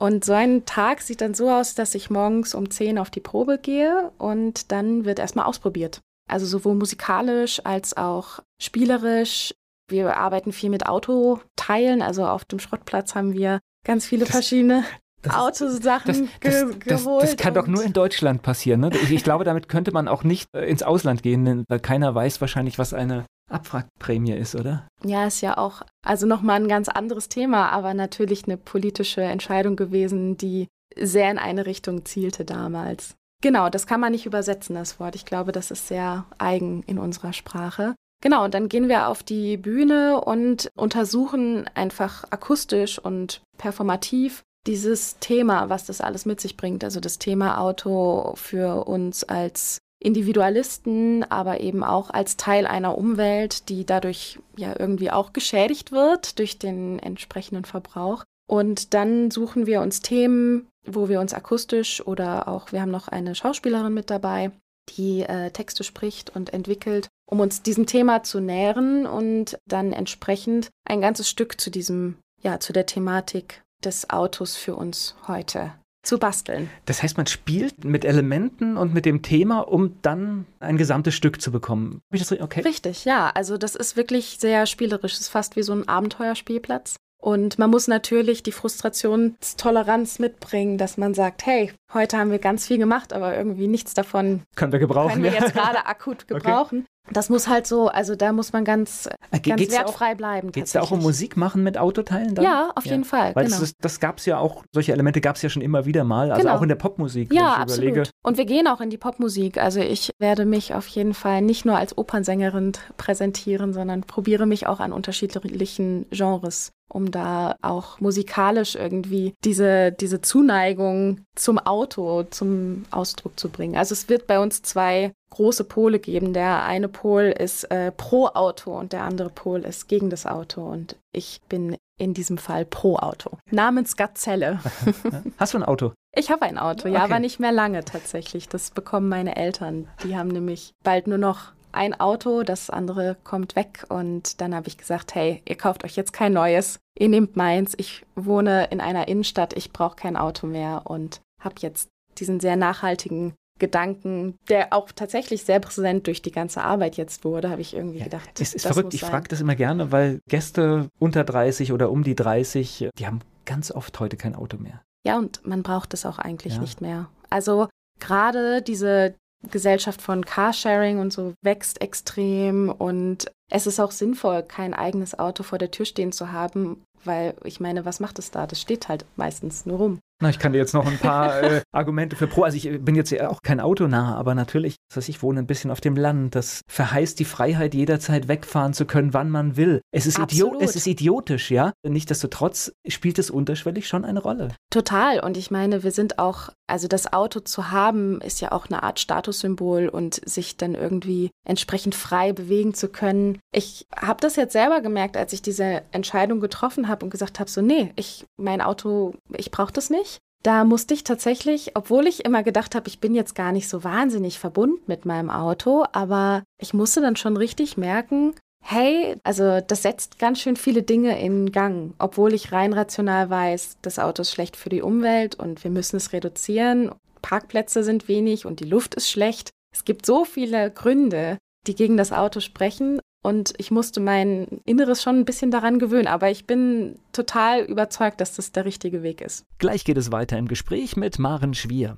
Und so ein Tag sieht dann so aus, dass ich morgens um 10 auf die Probe gehe und dann wird erstmal ausprobiert. Also sowohl musikalisch als auch spielerisch. Wir arbeiten viel mit Autoteilen. Also auf dem Schrottplatz haben wir ganz viele das, verschiedene das, Autosachen das, das, ge geholt. Das, kann doch nur in Deutschland passieren. Ne? Ich, ich, glaube, damit könnte man auch nicht äh, ins Ausland gehen, weil keiner weiß wahrscheinlich, was eine Abwrackprämie ist, oder? Ja, ist ja auch, also nochmal ein ganz anderes Thema, aber natürlich eine politische Entscheidung gewesen, die sehr in eine Richtung zielte damals. Genau, das kann man nicht übersetzen, das Wort. Ich glaube, das ist sehr eigen in unserer Sprache. Genau, und dann gehen wir auf die Bühne und untersuchen einfach akustisch und performativ dieses Thema, was das alles mit sich bringt. Also das Thema Auto für uns als Individualisten, aber eben auch als Teil einer Umwelt, die dadurch ja irgendwie auch geschädigt wird durch den entsprechenden Verbrauch. Und dann suchen wir uns Themen, wo wir uns akustisch oder auch, wir haben noch eine Schauspielerin mit dabei, die äh, Texte spricht und entwickelt, um uns diesem Thema zu nähren und dann entsprechend ein ganzes Stück zu diesem, ja, zu der Thematik des Autos für uns heute zu basteln. Das heißt, man spielt mit Elementen und mit dem Thema, um dann ein gesamtes Stück zu bekommen. Okay. Richtig, ja. Also das ist wirklich sehr spielerisch. Es ist fast wie so ein Abenteuerspielplatz. Und man muss natürlich die Frustrationstoleranz mitbringen, dass man sagt, hey, heute haben wir ganz viel gemacht, aber irgendwie nichts davon können wir gebrauchen. Können wir jetzt gerade akut gebrauchen. Okay. Das muss halt so, also da muss man ganz, äh, ganz geht's wertfrei auch, bleiben. Geht es da auch um Musik machen mit Autoteilen? Dann? Ja, auf ja. jeden Fall. Weil genau. das, das gab es ja auch, solche Elemente gab es ja schon immer wieder mal, also genau. auch in der Popmusik. Ja, absolut. Überlege. Und wir gehen auch in die Popmusik. Also ich werde mich auf jeden Fall nicht nur als Opernsängerin präsentieren, sondern probiere mich auch an unterschiedlichen Genres um da auch musikalisch irgendwie diese, diese Zuneigung zum Auto zum Ausdruck zu bringen. Also es wird bei uns zwei große Pole geben. Der eine Pol ist äh, pro Auto und der andere Pol ist gegen das Auto. Und ich bin in diesem Fall pro Auto. Namens Gazelle. Hast du ein Auto? Ich habe ein Auto, ja, okay. aber nicht mehr lange tatsächlich. Das bekommen meine Eltern. Die haben nämlich bald nur noch ein Auto, das andere kommt weg. Und dann habe ich gesagt, hey, ihr kauft euch jetzt kein neues. Ihr nehmt meins. Ich wohne in einer Innenstadt, ich brauche kein Auto mehr und habe jetzt diesen sehr nachhaltigen Gedanken, der auch tatsächlich sehr präsent durch die ganze Arbeit jetzt wurde, habe ich irgendwie ja, gedacht. Es ist verrückt, ich frage das immer gerne, weil Gäste unter 30 oder um die 30, die haben ganz oft heute kein Auto mehr. Ja, und man braucht es auch eigentlich ja. nicht mehr. Also gerade diese Gesellschaft von Carsharing und so wächst extrem und es ist auch sinnvoll, kein eigenes Auto vor der Tür stehen zu haben, weil ich meine, was macht es da? Das steht halt meistens nur rum. Na, ich kann dir jetzt noch ein paar äh, Argumente für Pro. Also ich bin jetzt auch kein Autonah, aber natürlich, dass ich wohne ein bisschen auf dem Land. Das verheißt die Freiheit, jederzeit wegfahren zu können, wann man will. Es ist, idiot, es ist idiotisch, ja. Nichtsdestotrotz spielt es unterschwellig schon eine Rolle. Total. Und ich meine, wir sind auch, also das Auto zu haben, ist ja auch eine Art Statussymbol und sich dann irgendwie entsprechend frei bewegen zu können. Ich habe das jetzt selber gemerkt, als ich diese Entscheidung getroffen habe und gesagt habe, so nee, ich mein Auto, ich brauche das nicht. Da musste ich tatsächlich, obwohl ich immer gedacht habe, ich bin jetzt gar nicht so wahnsinnig verbunden mit meinem Auto, aber ich musste dann schon richtig merken, hey, also das setzt ganz schön viele Dinge in Gang, obwohl ich rein rational weiß, das Auto ist schlecht für die Umwelt und wir müssen es reduzieren, Parkplätze sind wenig und die Luft ist schlecht. Es gibt so viele Gründe, die gegen das Auto sprechen und ich musste mein Inneres schon ein bisschen daran gewöhnen, aber ich bin total überzeugt, dass das der richtige Weg ist. Gleich geht es weiter im Gespräch mit Maren Schwier.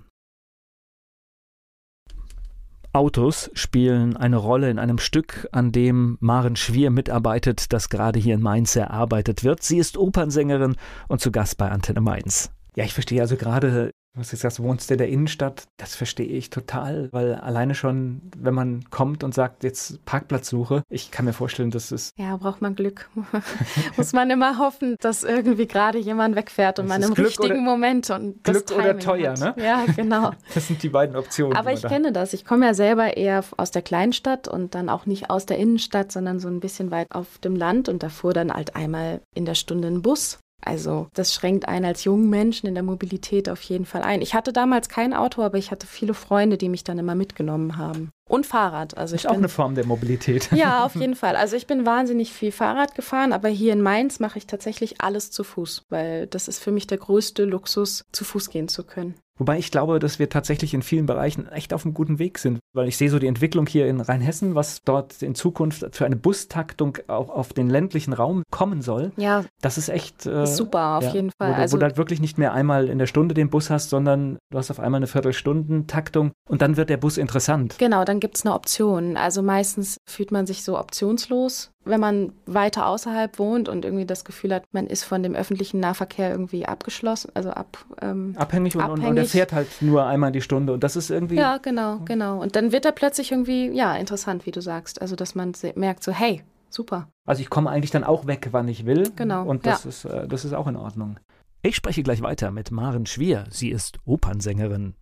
Autos spielen eine Rolle in einem Stück, an dem Maren Schwier mitarbeitet, das gerade hier in Mainz erarbeitet wird. Sie ist Opernsängerin und zu Gast bei Antenne Mainz. Ja, ich verstehe also gerade was du sagst, wohnst du in der Innenstadt, das verstehe ich total, weil alleine schon, wenn man kommt und sagt, jetzt Parkplatzsuche, ich kann mir vorstellen, dass es. Ja, braucht man Glück. Muss man immer hoffen, dass irgendwie gerade jemand wegfährt und man im Glück richtigen oder, Moment und Glück oder teuer, hat. ne? Ja, genau. Das sind die beiden Optionen. Aber ich da. kenne das. Ich komme ja selber eher aus der Kleinstadt und dann auch nicht aus der Innenstadt, sondern so ein bisschen weit auf dem Land und da fuhr dann halt einmal in der Stunde ein Bus also das schränkt einen als jungen Menschen in der Mobilität auf jeden Fall ein. Ich hatte damals kein Auto, aber ich hatte viele Freunde, die mich dann immer mitgenommen haben. Und Fahrrad. Also ist auch bin, eine Form der Mobilität. Ja, auf jeden Fall. Also ich bin wahnsinnig viel Fahrrad gefahren, aber hier in Mainz mache ich tatsächlich alles zu Fuß, weil das ist für mich der größte Luxus, zu Fuß gehen zu können. Wobei ich glaube, dass wir tatsächlich in vielen Bereichen echt auf einem guten Weg sind, weil ich sehe so die Entwicklung hier in Rheinhessen, was dort in Zukunft für eine Bustaktung auch auf den ländlichen Raum kommen soll. Ja. Das ist echt äh, super, auf ja, jeden Fall. Wo, also, wo du halt wirklich nicht mehr einmal in der Stunde den Bus hast, sondern du hast auf einmal eine Viertelstunden-Taktung und dann wird der Bus interessant. Genau, dann gibt es eine Option. Also meistens fühlt man sich so optionslos wenn man weiter außerhalb wohnt und irgendwie das Gefühl hat, man ist von dem öffentlichen Nahverkehr irgendwie abgeschlossen, also ab, ähm, abhängig, und, abhängig. Und, und er fährt halt nur einmal die Stunde und das ist irgendwie. Ja, genau, genau. Und dann wird er plötzlich irgendwie, ja, interessant, wie du sagst. Also, dass man merkt so, hey, super. Also ich komme eigentlich dann auch weg, wann ich will. Genau. Und das, ja. ist, äh, das ist auch in Ordnung. Ich spreche gleich weiter mit Maren Schwier. Sie ist Opernsängerin.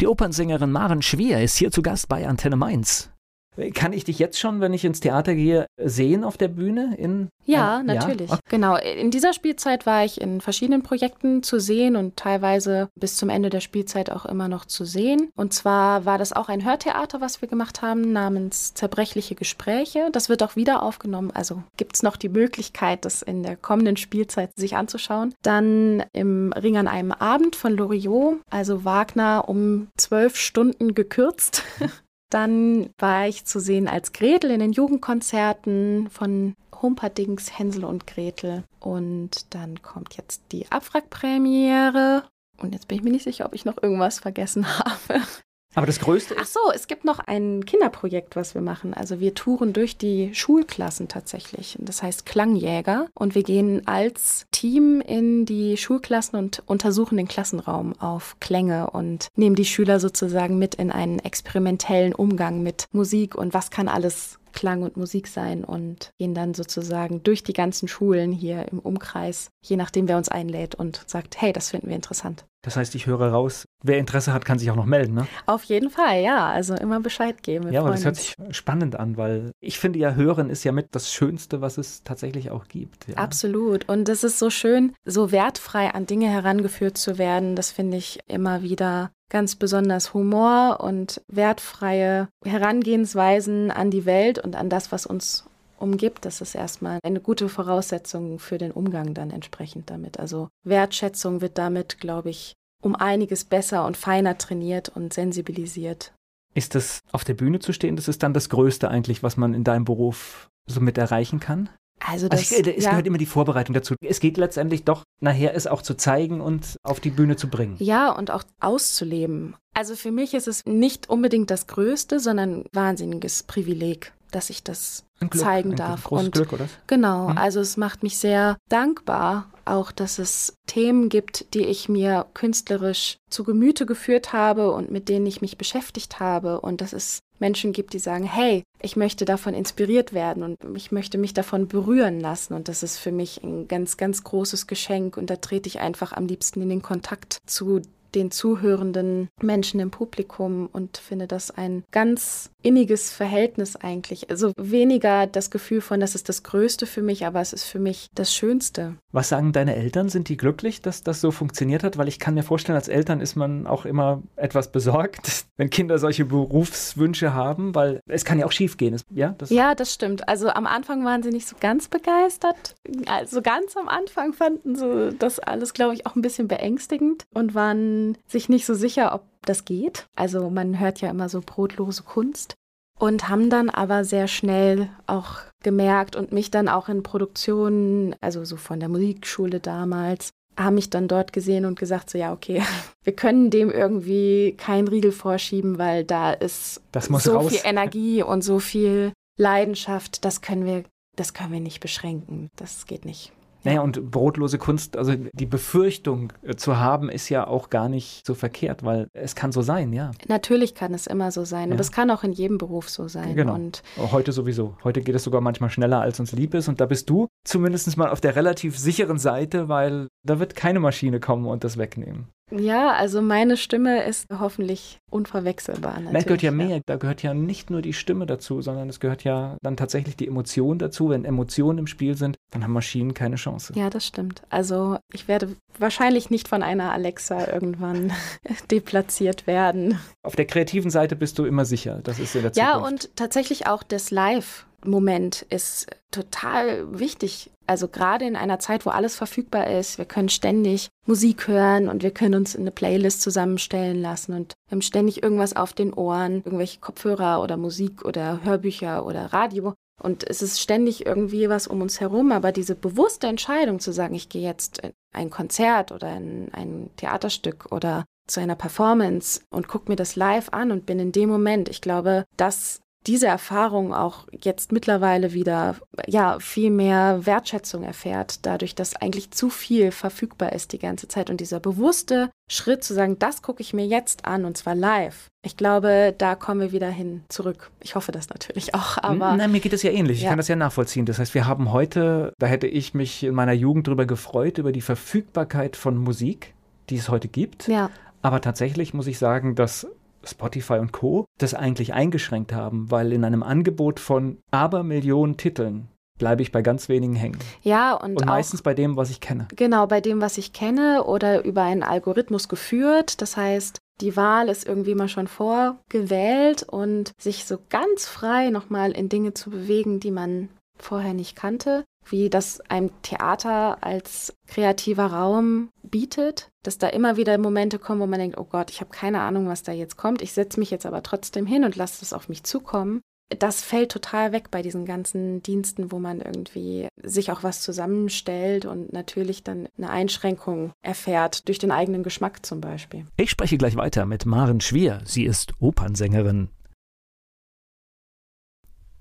Die Opernsängerin Maren Schwier ist hier zu Gast bei Antenne Mainz. Kann ich dich jetzt schon, wenn ich ins Theater gehe, sehen auf der Bühne? In, ja, äh, natürlich. Ja? Genau. In dieser Spielzeit war ich in verschiedenen Projekten zu sehen und teilweise bis zum Ende der Spielzeit auch immer noch zu sehen. Und zwar war das auch ein Hörtheater, was wir gemacht haben, namens Zerbrechliche Gespräche. Das wird auch wieder aufgenommen. Also gibt es noch die Möglichkeit, das in der kommenden Spielzeit sich anzuschauen. Dann im Ring an einem Abend von Loriot, also Wagner um zwölf Stunden gekürzt. Dann war ich zu sehen als Gretel in den Jugendkonzerten von Humperdings, Hänsel und Gretel. Und dann kommt jetzt die Abwrackpremiere. Und jetzt bin ich mir nicht sicher, ob ich noch irgendwas vergessen habe. Aber das Größte ist. Ach so, es gibt noch ein Kinderprojekt, was wir machen. Also wir touren durch die Schulklassen tatsächlich. Das heißt Klangjäger. Und wir gehen als Team in die Schulklassen und untersuchen den Klassenraum auf Klänge und nehmen die Schüler sozusagen mit in einen experimentellen Umgang mit Musik und was kann alles Klang und Musik sein und gehen dann sozusagen durch die ganzen Schulen hier im Umkreis, je nachdem, wer uns einlädt und sagt, hey, das finden wir interessant. Das heißt, ich höre raus, wer Interesse hat, kann sich auch noch melden, ne? Auf jeden Fall, ja. Also immer Bescheid geben. ja, aber das hört sich spannend an, weil ich finde ja, Hören ist ja mit das Schönste, was es tatsächlich auch gibt. Ja. Absolut. Und es ist so schön, so wertfrei an Dinge herangeführt zu werden. Das finde ich immer wieder ganz besonders Humor und wertfreie Herangehensweisen an die Welt und an das, was uns umgibt, das ist erstmal eine gute Voraussetzung für den Umgang dann entsprechend damit. Also Wertschätzung wird damit, glaube ich, um einiges besser und feiner trainiert und sensibilisiert. Ist das auf der Bühne zu stehen, das ist dann das Größte eigentlich, was man in deinem Beruf so mit erreichen kann? Also, das, also ich, es ja. gehört immer die Vorbereitung dazu. Es geht letztendlich doch nachher, es auch zu zeigen und auf die Bühne zu bringen. Ja, und auch auszuleben. Also für mich ist es nicht unbedingt das Größte, sondern ein wahnsinniges Privileg, dass ich das Glück, zeigen darf. Großes und Glück, oder? Genau, hm. also es macht mich sehr dankbar, auch dass es Themen gibt, die ich mir künstlerisch zu Gemüte geführt habe und mit denen ich mich beschäftigt habe und dass es Menschen gibt, die sagen, hey, ich möchte davon inspiriert werden und ich möchte mich davon berühren lassen und das ist für mich ein ganz, ganz großes Geschenk und da trete ich einfach am liebsten in den Kontakt zu den zuhörenden Menschen im Publikum und finde das ein ganz inniges Verhältnis eigentlich. Also weniger das Gefühl von, das ist das Größte für mich, aber es ist für mich das Schönste. Was sagen deine Eltern? Sind die glücklich, dass das so funktioniert hat? Weil ich kann mir vorstellen, als Eltern ist man auch immer etwas besorgt, wenn Kinder solche Berufswünsche haben, weil es kann ja auch schief gehen. Ja, das, ja, das stimmt. Also am Anfang waren sie nicht so ganz begeistert. Also ganz am Anfang fanden sie das alles, glaube ich, auch ein bisschen beängstigend und waren sich nicht so sicher, ob das geht. Also man hört ja immer so brotlose Kunst und haben dann aber sehr schnell auch gemerkt und mich dann auch in Produktionen, also so von der Musikschule damals, haben mich dann dort gesehen und gesagt, so ja, okay, wir können dem irgendwie keinen Riegel vorschieben, weil da ist so raus. viel Energie und so viel Leidenschaft, das können wir, das können wir nicht beschränken. Das geht nicht. Naja, und brotlose Kunst, also die Befürchtung äh, zu haben, ist ja auch gar nicht so verkehrt, weil es kann so sein, ja. Natürlich kann es immer so sein, ja. aber es kann auch in jedem Beruf so sein. Genau. Und Heute sowieso. Heute geht es sogar manchmal schneller, als uns lieb ist. Und da bist du zumindest mal auf der relativ sicheren Seite, weil da wird keine Maschine kommen und das wegnehmen. Ja, also meine Stimme ist hoffentlich unverwechselbar. Natürlich. gehört ja mehr. Da gehört ja nicht nur die Stimme dazu, sondern es gehört ja dann tatsächlich die Emotion dazu. Wenn Emotionen im Spiel sind, dann haben Maschinen keine Chance. Ja, das stimmt. Also ich werde wahrscheinlich nicht von einer Alexa irgendwann deplatziert werden. Auf der kreativen Seite bist du immer sicher. Das ist in der Zukunft. Ja, und tatsächlich auch das Live. Moment ist total wichtig. Also gerade in einer Zeit, wo alles verfügbar ist, wir können ständig Musik hören und wir können uns eine Playlist zusammenstellen lassen und wir haben ständig irgendwas auf den Ohren, irgendwelche Kopfhörer oder Musik oder Hörbücher oder Radio. Und es ist ständig irgendwie was um uns herum, aber diese bewusste Entscheidung zu sagen, ich gehe jetzt in ein Konzert oder in ein Theaterstück oder zu einer Performance und gucke mir das live an und bin in dem Moment, ich glaube, das diese Erfahrung auch jetzt mittlerweile wieder ja viel mehr Wertschätzung erfährt, dadurch, dass eigentlich zu viel verfügbar ist die ganze Zeit und dieser bewusste Schritt zu sagen, das gucke ich mir jetzt an und zwar live. Ich glaube, da kommen wir wieder hin zurück. Ich hoffe das natürlich auch, aber Nein, mir geht es ja ähnlich. Ich kann das ja nachvollziehen. Das heißt, wir haben heute, da hätte ich mich in meiner Jugend drüber gefreut über die Verfügbarkeit von Musik, die es heute gibt. Ja. Aber tatsächlich muss ich sagen, dass Spotify und Co. das eigentlich eingeschränkt haben, weil in einem Angebot von Abermillionen Titeln bleibe ich bei ganz wenigen hängen. Ja, und, und meistens bei dem, was ich kenne. Genau, bei dem, was ich kenne oder über einen Algorithmus geführt. Das heißt, die Wahl ist irgendwie mal schon vorgewählt und sich so ganz frei nochmal in Dinge zu bewegen, die man vorher nicht kannte, wie das ein Theater als kreativer Raum bietet, dass da immer wieder Momente kommen, wo man denkt, oh Gott, ich habe keine Ahnung, was da jetzt kommt, ich setze mich jetzt aber trotzdem hin und lasse es auf mich zukommen. Das fällt total weg bei diesen ganzen Diensten, wo man irgendwie sich auch was zusammenstellt und natürlich dann eine Einschränkung erfährt, durch den eigenen Geschmack zum Beispiel. Ich spreche gleich weiter mit Maren Schwier. Sie ist Opernsängerin.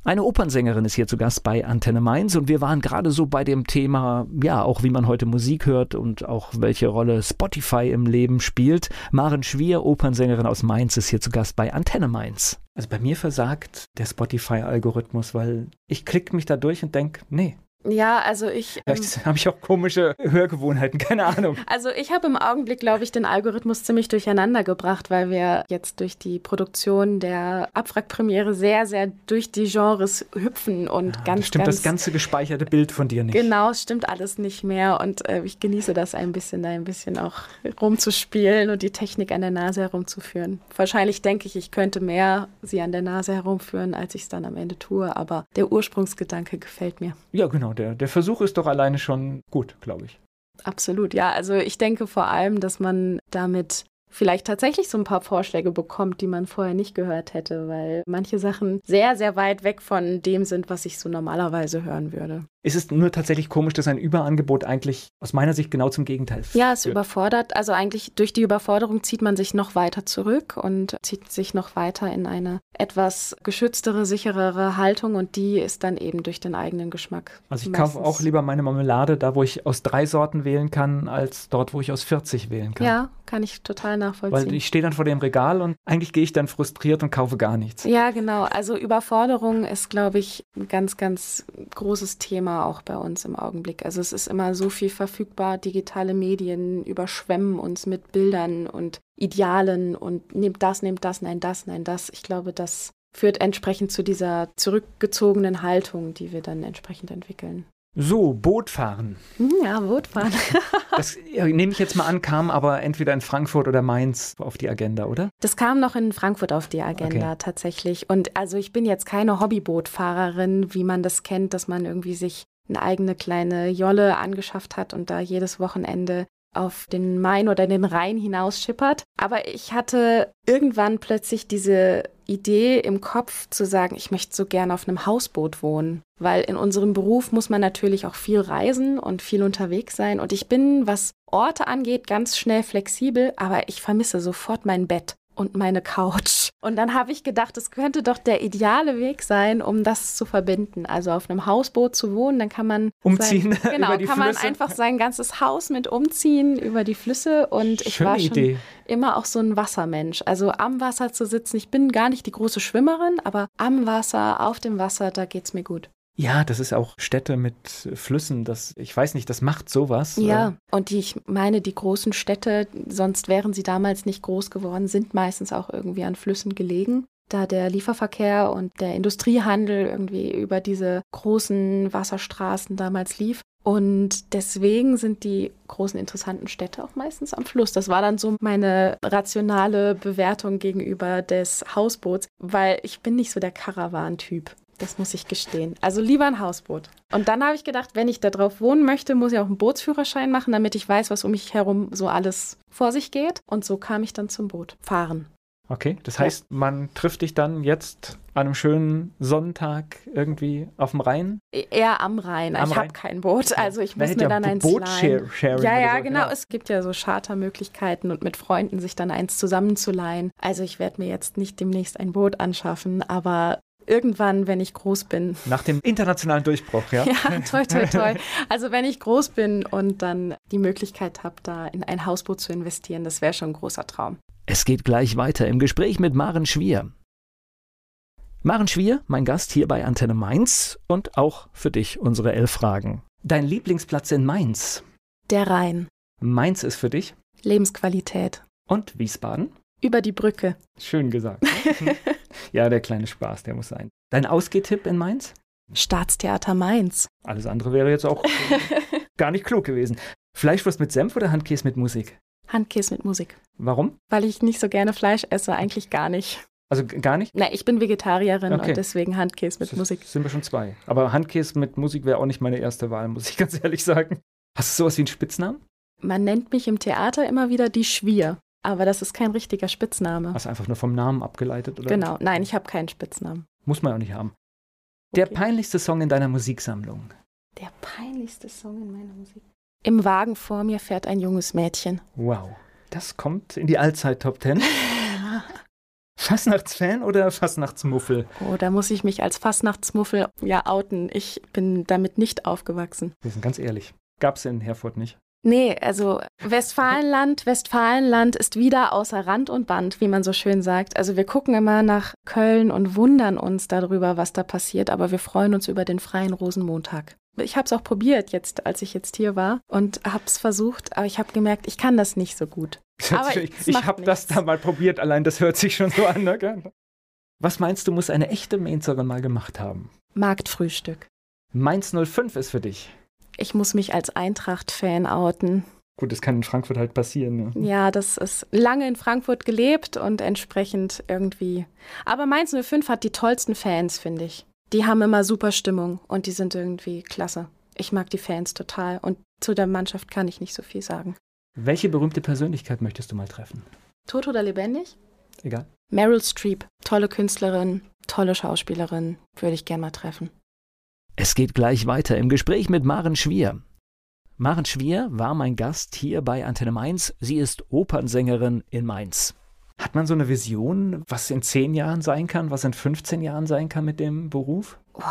Eine Opernsängerin ist hier zu Gast bei Antenne Mainz und wir waren gerade so bei dem Thema, ja, auch wie man heute Musik hört und auch welche Rolle Spotify im Leben spielt. Maren Schwier, Opernsängerin aus Mainz, ist hier zu Gast bei Antenne Mainz. Also bei mir versagt der Spotify-Algorithmus, weil ich klicke mich da durch und denke, nee, ja, also ich. Vielleicht ähm, habe ich auch komische Hörgewohnheiten, keine Ahnung. Also ich habe im Augenblick, glaube ich, den Algorithmus ziemlich durcheinander gebracht, weil wir jetzt durch die Produktion der Abwrackpremiere sehr, sehr durch die Genres hüpfen und ja, ganz. Das stimmt ganz, das ganze gespeicherte Bild von dir nicht. Genau, stimmt alles nicht mehr. Und äh, ich genieße das ein bisschen, da ein bisschen auch rumzuspielen und die Technik an der Nase herumzuführen. Wahrscheinlich denke ich, ich könnte mehr sie an der Nase herumführen, als ich es dann am Ende tue, aber der Ursprungsgedanke gefällt mir. Ja, genau der, der Versuch ist doch alleine schon gut, glaube ich. Absolut, ja. Also ich denke vor allem, dass man damit vielleicht tatsächlich so ein paar Vorschläge bekommt, die man vorher nicht gehört hätte, weil manche Sachen sehr, sehr weit weg von dem sind, was ich so normalerweise hören würde. Ist es nur tatsächlich komisch, dass ein Überangebot eigentlich aus meiner Sicht genau zum Gegenteil führt. Ja, es überfordert. Also eigentlich durch die Überforderung zieht man sich noch weiter zurück und zieht sich noch weiter in eine etwas geschütztere, sicherere Haltung und die ist dann eben durch den eigenen Geschmack. Also ich kaufe auch lieber meine Marmelade da, wo ich aus drei Sorten wählen kann, als dort, wo ich aus 40 wählen kann. Ja, kann ich total nachvollziehen. Weil ich stehe dann vor dem Regal und eigentlich gehe ich dann frustriert und kaufe gar nichts. Ja, genau. Also Überforderung ist, glaube ich, ein ganz, ganz großes Thema auch bei uns im Augenblick. Also es ist immer so viel verfügbar, digitale Medien überschwemmen uns mit Bildern und Idealen und nehmt das, nehmt das, nein, das, nein, das. Ich glaube, das führt entsprechend zu dieser zurückgezogenen Haltung, die wir dann entsprechend entwickeln. So, Bootfahren. Hm, ja, Bootfahren. das nehme ich jetzt mal an, kam aber entweder in Frankfurt oder Mainz auf die Agenda, oder? Das kam noch in Frankfurt auf die Agenda okay. tatsächlich. Und also ich bin jetzt keine Hobbybootfahrerin, wie man das kennt, dass man irgendwie sich eine eigene kleine Jolle angeschafft hat und da jedes Wochenende auf den Main oder den Rhein hinausschippert. Aber ich hatte irgendwann plötzlich diese Idee im Kopf zu sagen, ich möchte so gerne auf einem Hausboot wohnen. Weil in unserem Beruf muss man natürlich auch viel reisen und viel unterwegs sein. Und ich bin, was Orte angeht, ganz schnell flexibel, aber ich vermisse sofort mein Bett und meine Couch. Und dann habe ich gedacht, es könnte doch der ideale Weg sein, um das zu verbinden. Also auf einem Hausboot zu wohnen, dann kann man umziehen. Sein, genau, kann Flüsse. man einfach sein ganzes Haus mit umziehen über die Flüsse. Und ich Schöne war schon Idee. immer auch so ein Wassermensch. Also am Wasser zu sitzen. Ich bin gar nicht die große Schwimmerin, aber am Wasser, auf dem Wasser, da geht es mir gut. Ja, das ist auch Städte mit Flüssen. Das, ich weiß nicht, das macht sowas. Ja, und die, ich meine, die großen Städte, sonst wären sie damals nicht groß geworden, sind meistens auch irgendwie an Flüssen gelegen. Da der Lieferverkehr und der Industriehandel irgendwie über diese großen Wasserstraßen damals lief. Und deswegen sind die großen interessanten Städte auch meistens am Fluss. Das war dann so meine rationale Bewertung gegenüber des Hausboots, weil ich bin nicht so der Karawan-Typ. Das muss ich gestehen. Also lieber ein Hausboot. Und dann habe ich gedacht, wenn ich da drauf wohnen möchte, muss ich auch einen Bootsführerschein machen, damit ich weiß, was um mich herum so alles vor sich geht. Und so kam ich dann zum Boot. Fahren. Okay, das heißt, ja. man trifft dich dann jetzt an einem schönen Sonntag irgendwie auf dem Rhein? E-, eher am Rhein. Am ich habe kein Boot, also ich muss mir ja dann eins leihen. Ja, ja, so. genau. Ja. Es gibt ja so Chartermöglichkeiten und mit Freunden sich dann eins zusammenzuleihen. Also ich werde mir jetzt nicht demnächst ein Boot anschaffen, aber irgendwann, wenn ich groß bin. Nach dem internationalen Durchbruch, ja? Ja, toll, toll, toll. Also wenn ich groß bin und dann die Möglichkeit habe, da in ein Hausboot zu investieren, das wäre schon ein großer Traum. Es geht gleich weiter im Gespräch mit Maren Schwier. Maren Schwier, mein Gast hier bei Antenne Mainz und auch für dich unsere elf Fragen. Dein Lieblingsplatz in Mainz? Der Rhein. Mainz ist für dich? Lebensqualität. Und Wiesbaden? Über die Brücke. Schön gesagt. ja, der kleine Spaß, der muss sein. Dein Ausgehtipp in Mainz? Staatstheater Mainz. Alles andere wäre jetzt auch gar nicht klug gewesen. Fleischwurst mit Senf oder Handkäse mit Musik? Handkäse mit Musik. Warum? Weil ich nicht so gerne Fleisch esse, eigentlich gar nicht. Also gar nicht? Nein, ich bin Vegetarierin okay. und deswegen Handkäse mit das Musik. Sind wir schon zwei. Aber Handkäse mit Musik wäre auch nicht meine erste Wahl, muss ich ganz ehrlich sagen. Hast du sowas wie einen Spitznamen? Man nennt mich im Theater immer wieder die Schwier. Aber das ist kein richtiger Spitzname. Hast du einfach nur vom Namen abgeleitet, oder? Genau, nein, ich habe keinen Spitznamen. Muss man auch nicht haben. Der okay. peinlichste Song in deiner Musiksammlung? Der peinlichste Song in meiner Musik. Im Wagen vor mir fährt ein junges Mädchen. Wow, das kommt in die Allzeit-Top Ten. Fastnachtsfan oder Fastnachtsmuffel? Oh, da muss ich mich als Fastnachtsmuffel ja outen. Ich bin damit nicht aufgewachsen. Wir sind ganz ehrlich. Gab es in Herford nicht. Nee, also Westfalenland, Westfalenland ist wieder außer Rand und Band, wie man so schön sagt. Also wir gucken immer nach Köln und wundern uns darüber, was da passiert, aber wir freuen uns über den freien Rosenmontag. Ich habe es auch probiert jetzt, als ich jetzt hier war und habe es versucht, aber ich habe gemerkt, ich kann das nicht so gut. Aber ich ich habe das da mal probiert, allein das hört sich schon so an. Ne? Was meinst du, muss eine echte Mainzerin mal gemacht haben? Marktfrühstück. Mainz 05 ist für dich ich muss mich als Eintracht-Fan outen. Gut, das kann in Frankfurt halt passieren. Ja. ja, das ist lange in Frankfurt gelebt und entsprechend irgendwie. Aber Mainz 05 hat die tollsten Fans, finde ich. Die haben immer super Stimmung und die sind irgendwie klasse. Ich mag die Fans total und zu der Mannschaft kann ich nicht so viel sagen. Welche berühmte Persönlichkeit möchtest du mal treffen? Tot oder lebendig? Egal. Meryl Streep, tolle Künstlerin, tolle Schauspielerin, würde ich gern mal treffen. Es geht gleich weiter im Gespräch mit Maren Schwier. Maren Schwier war mein Gast hier bei Antenne Mainz. Sie ist Opernsängerin in Mainz. Hat man so eine Vision, was in zehn Jahren sein kann, was in 15 Jahren sein kann mit dem Beruf? Oh,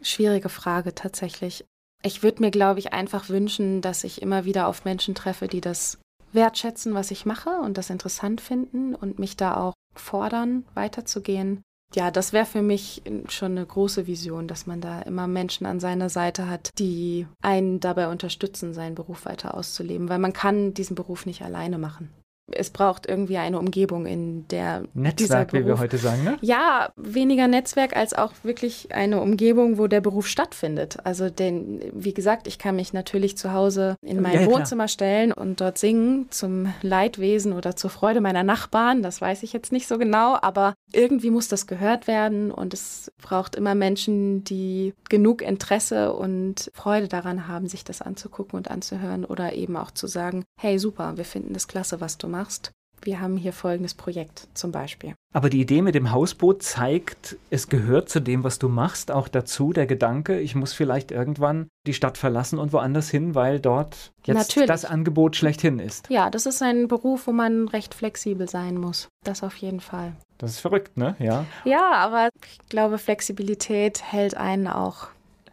schwierige Frage tatsächlich. Ich würde mir, glaube ich, einfach wünschen, dass ich immer wieder auf Menschen treffe, die das wertschätzen, was ich mache und das interessant finden und mich da auch fordern, weiterzugehen. Ja, das wäre für mich schon eine große Vision, dass man da immer Menschen an seiner Seite hat, die einen dabei unterstützen, seinen Beruf weiter auszuleben, weil man kann diesen Beruf nicht alleine machen es braucht irgendwie eine Umgebung, in der Netzwerk, Beruf, wie wir heute sagen, ne? Ja, weniger Netzwerk als auch wirklich eine Umgebung, wo der Beruf stattfindet. Also den, wie gesagt, ich kann mich natürlich zu Hause in mein ja, Wohnzimmer klar. stellen und dort singen zum Leidwesen oder zur Freude meiner Nachbarn. Das weiß ich jetzt nicht so genau, aber irgendwie muss das gehört werden und es braucht immer Menschen, die genug Interesse und Freude daran haben, sich das anzugucken und anzuhören oder eben auch zu sagen, hey super, wir finden das klasse, was du machst machst. Wir haben hier folgendes Projekt zum Beispiel. Aber die Idee mit dem Hausboot zeigt, es gehört zu dem, was du machst, auch dazu der Gedanke, ich muss vielleicht irgendwann die Stadt verlassen und woanders hin, weil dort jetzt Natürlich. das Angebot schlechthin ist. Ja, das ist ein Beruf, wo man recht flexibel sein muss. Das auf jeden Fall. Das ist verrückt, ne? Ja. Ja, aber ich glaube, Flexibilität hält einen auch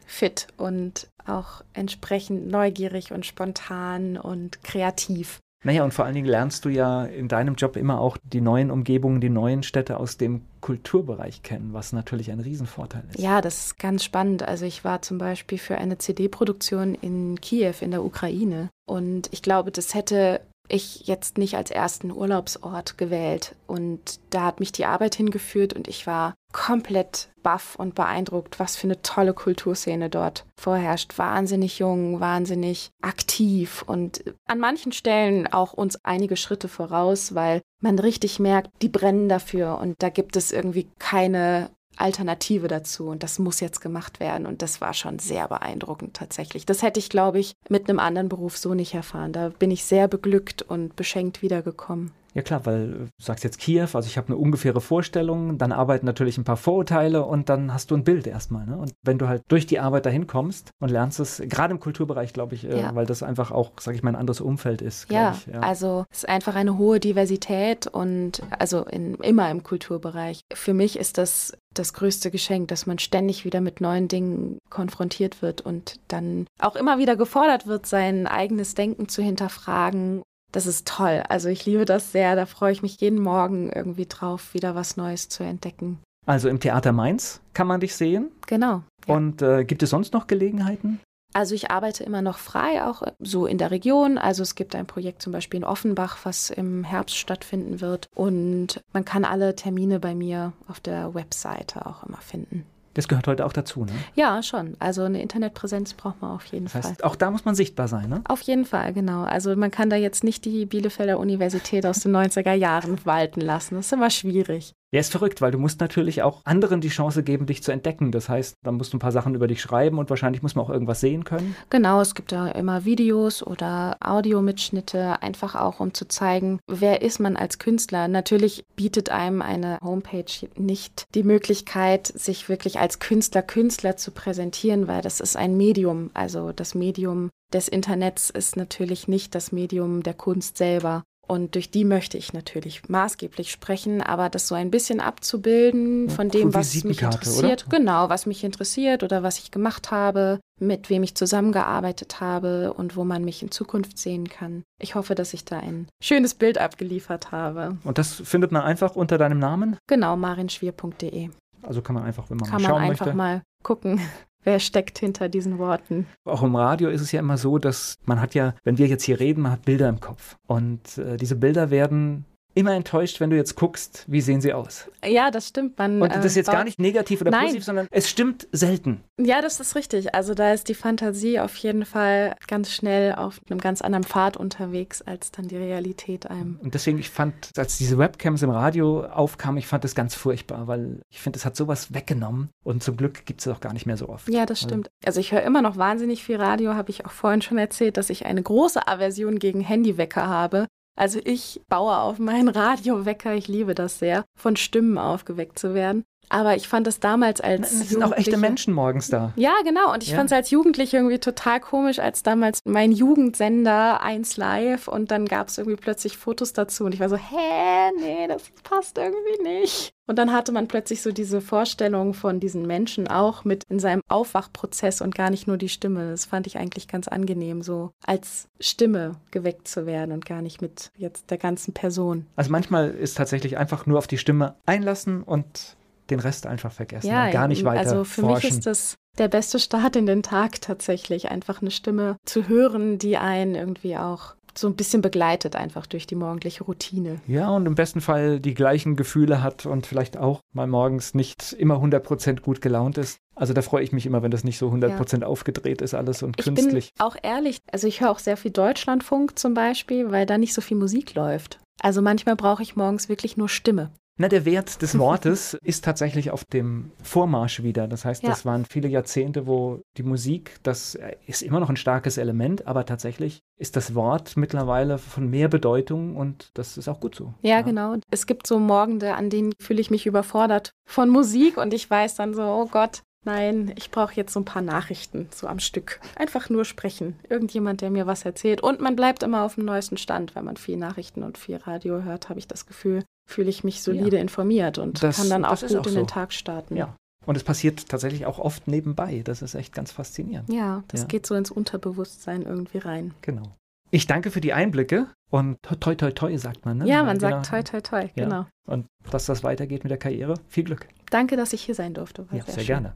fit und auch entsprechend neugierig und spontan und kreativ. Naja, und vor allen Dingen lernst du ja in deinem Job immer auch die neuen Umgebungen, die neuen Städte aus dem Kulturbereich kennen, was natürlich ein Riesenvorteil ist. Ja, das ist ganz spannend. Also ich war zum Beispiel für eine CD-Produktion in Kiew in der Ukraine. Und ich glaube, das hätte ich jetzt nicht als ersten Urlaubsort gewählt. Und da hat mich die Arbeit hingeführt und ich war komplett baff und beeindruckt, was für eine tolle Kulturszene dort vorherrscht. Wahnsinnig jung, wahnsinnig aktiv und an manchen Stellen auch uns einige Schritte voraus, weil man richtig merkt, die brennen dafür und da gibt es irgendwie keine Alternative dazu und das muss jetzt gemacht werden und das war schon sehr beeindruckend tatsächlich. Das hätte ich, glaube ich, mit einem anderen Beruf so nicht erfahren. Da bin ich sehr beglückt und beschenkt wiedergekommen. Ja klar, weil du sagst jetzt Kiew, also ich habe eine ungefähre Vorstellung, dann arbeiten natürlich ein paar Vorurteile und dann hast du ein Bild erstmal. Ne? Und wenn du halt durch die Arbeit dahin kommst und lernst es, gerade im Kulturbereich, glaube ich, äh, ja. weil das einfach auch, sage ich mal, ein anderes Umfeld ist. Ja, ich, ja, also es ist einfach eine hohe Diversität und also in, immer im Kulturbereich. Für mich ist das das größte Geschenk, dass man ständig wieder mit neuen Dingen konfrontiert wird und dann auch immer wieder gefordert wird, sein eigenes Denken zu hinterfragen das ist toll. Also ich liebe das sehr. Da freue ich mich jeden Morgen irgendwie drauf, wieder was Neues zu entdecken. Also im Theater Mainz kann man dich sehen. Genau. Ja. Und äh, gibt es sonst noch Gelegenheiten? Also ich arbeite immer noch frei, auch so in der Region. Also es gibt ein Projekt zum Beispiel in Offenbach, was im Herbst stattfinden wird. Und man kann alle Termine bei mir auf der Webseite auch immer finden. Das gehört heute auch dazu, ne? Ja, schon. Also eine Internetpräsenz braucht man auf jeden das heißt, Fall. Auch da muss man sichtbar sein, ne? Auf jeden Fall, genau. Also man kann da jetzt nicht die Bielefelder Universität aus den 90er Jahren walten lassen. Das ist immer schwierig. Ja, ist verrückt, weil du musst natürlich auch anderen die Chance geben, dich zu entdecken. Das heißt, dann musst du ein paar Sachen über dich schreiben und wahrscheinlich muss man auch irgendwas sehen können. Genau, es gibt da immer Videos oder Audiomitschnitte, einfach auch um zu zeigen, wer ist man als Künstler. Natürlich bietet einem eine Homepage nicht die Möglichkeit, sich wirklich als Künstler Künstler zu präsentieren, weil das ist ein Medium. Also das Medium des Internets ist natürlich nicht das Medium der Kunst selber. Und durch die möchte ich natürlich maßgeblich sprechen, aber das so ein bisschen abzubilden von dem, was mich interessiert. Oder? Genau, was mich interessiert oder was ich gemacht habe, mit wem ich zusammengearbeitet habe und wo man mich in Zukunft sehen kann. Ich hoffe, dass ich da ein schönes Bild abgeliefert habe. Und das findet man einfach unter deinem Namen? Genau, marinschwier.de. Also kann man einfach, wenn man kann mal schauen man einfach möchte. mal gucken. Wer steckt hinter diesen Worten? Auch im Radio ist es ja immer so, dass man hat ja, wenn wir jetzt hier reden, man hat Bilder im Kopf. Und äh, diese Bilder werden immer enttäuscht, wenn du jetzt guckst, wie sehen sie aus. Ja, das stimmt. Man, und das ist jetzt äh, gar nicht negativ oder Nein. positiv, sondern es stimmt selten. Ja, das ist richtig. Also da ist die Fantasie auf jeden Fall ganz schnell auf einem ganz anderen Pfad unterwegs, als dann die Realität einem. Und deswegen, ich fand, als diese Webcams im Radio aufkamen, ich fand das ganz furchtbar, weil ich finde, es hat sowas weggenommen und zum Glück gibt es auch gar nicht mehr so oft. Ja, das stimmt. Also ich höre immer noch wahnsinnig viel Radio, habe ich auch vorhin schon erzählt, dass ich eine große Aversion gegen Handywecker habe, also ich baue auf meinen Radiowecker, ich liebe das sehr, von Stimmen aufgeweckt zu werden. Aber ich fand es damals als. Es sind auch echte Menschen morgens da. Ja, genau. Und ich ja. fand es als Jugendliche irgendwie total komisch, als damals mein Jugendsender 1 Live und dann gab es irgendwie plötzlich Fotos dazu. Und ich war so, hä, nee, das passt irgendwie nicht. Und dann hatte man plötzlich so diese Vorstellung von diesen Menschen auch mit in seinem Aufwachprozess und gar nicht nur die Stimme. Das fand ich eigentlich ganz angenehm, so als Stimme geweckt zu werden und gar nicht mit jetzt der ganzen Person. Also manchmal ist tatsächlich einfach nur auf die Stimme einlassen und den Rest einfach vergessen ja, gar nicht weiter Also für forschen. mich ist das der beste Start in den Tag tatsächlich, einfach eine Stimme zu hören, die einen irgendwie auch so ein bisschen begleitet einfach durch die morgendliche Routine. Ja, und im besten Fall die gleichen Gefühle hat und vielleicht auch mal morgens nicht immer 100% gut gelaunt ist. Also da freue ich mich immer, wenn das nicht so 100% ja. aufgedreht ist alles und ich künstlich. Bin auch ehrlich, also ich höre auch sehr viel Deutschlandfunk zum Beispiel, weil da nicht so viel Musik läuft. Also manchmal brauche ich morgens wirklich nur Stimme. Na, der Wert des Wortes ist tatsächlich auf dem Vormarsch wieder. Das heißt, ja. das waren viele Jahrzehnte, wo die Musik, das ist immer noch ein starkes Element, aber tatsächlich ist das Wort mittlerweile von mehr Bedeutung und das ist auch gut so. Ja, ja. genau. Es gibt so Morgende, an denen fühle ich mich überfordert von Musik und ich weiß dann so, oh Gott, Nein, ich brauche jetzt so ein paar Nachrichten so am Stück. Einfach nur sprechen. Irgendjemand, der mir was erzählt. Und man bleibt immer auf dem neuesten Stand, wenn man viel Nachrichten und viel Radio hört, habe ich das Gefühl fühle ich mich solide ja. informiert und das, kann dann auch gut auch in so. den Tag starten. Ja. Und es passiert tatsächlich auch oft nebenbei. Das ist echt ganz faszinierend. Ja, das ja. geht so ins Unterbewusstsein irgendwie rein. Genau. Ich danke für die Einblicke und toi toi toi sagt man, ne? Ja, man genau. sagt toi toi toi, genau. Ja. Und dass das weitergeht mit der Karriere. Viel Glück. Danke, dass ich hier sein durfte. War ja, sehr, sehr gerne.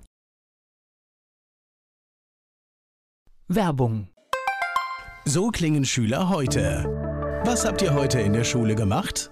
Werbung. So klingen Schüler heute. Was habt ihr heute in der Schule gemacht?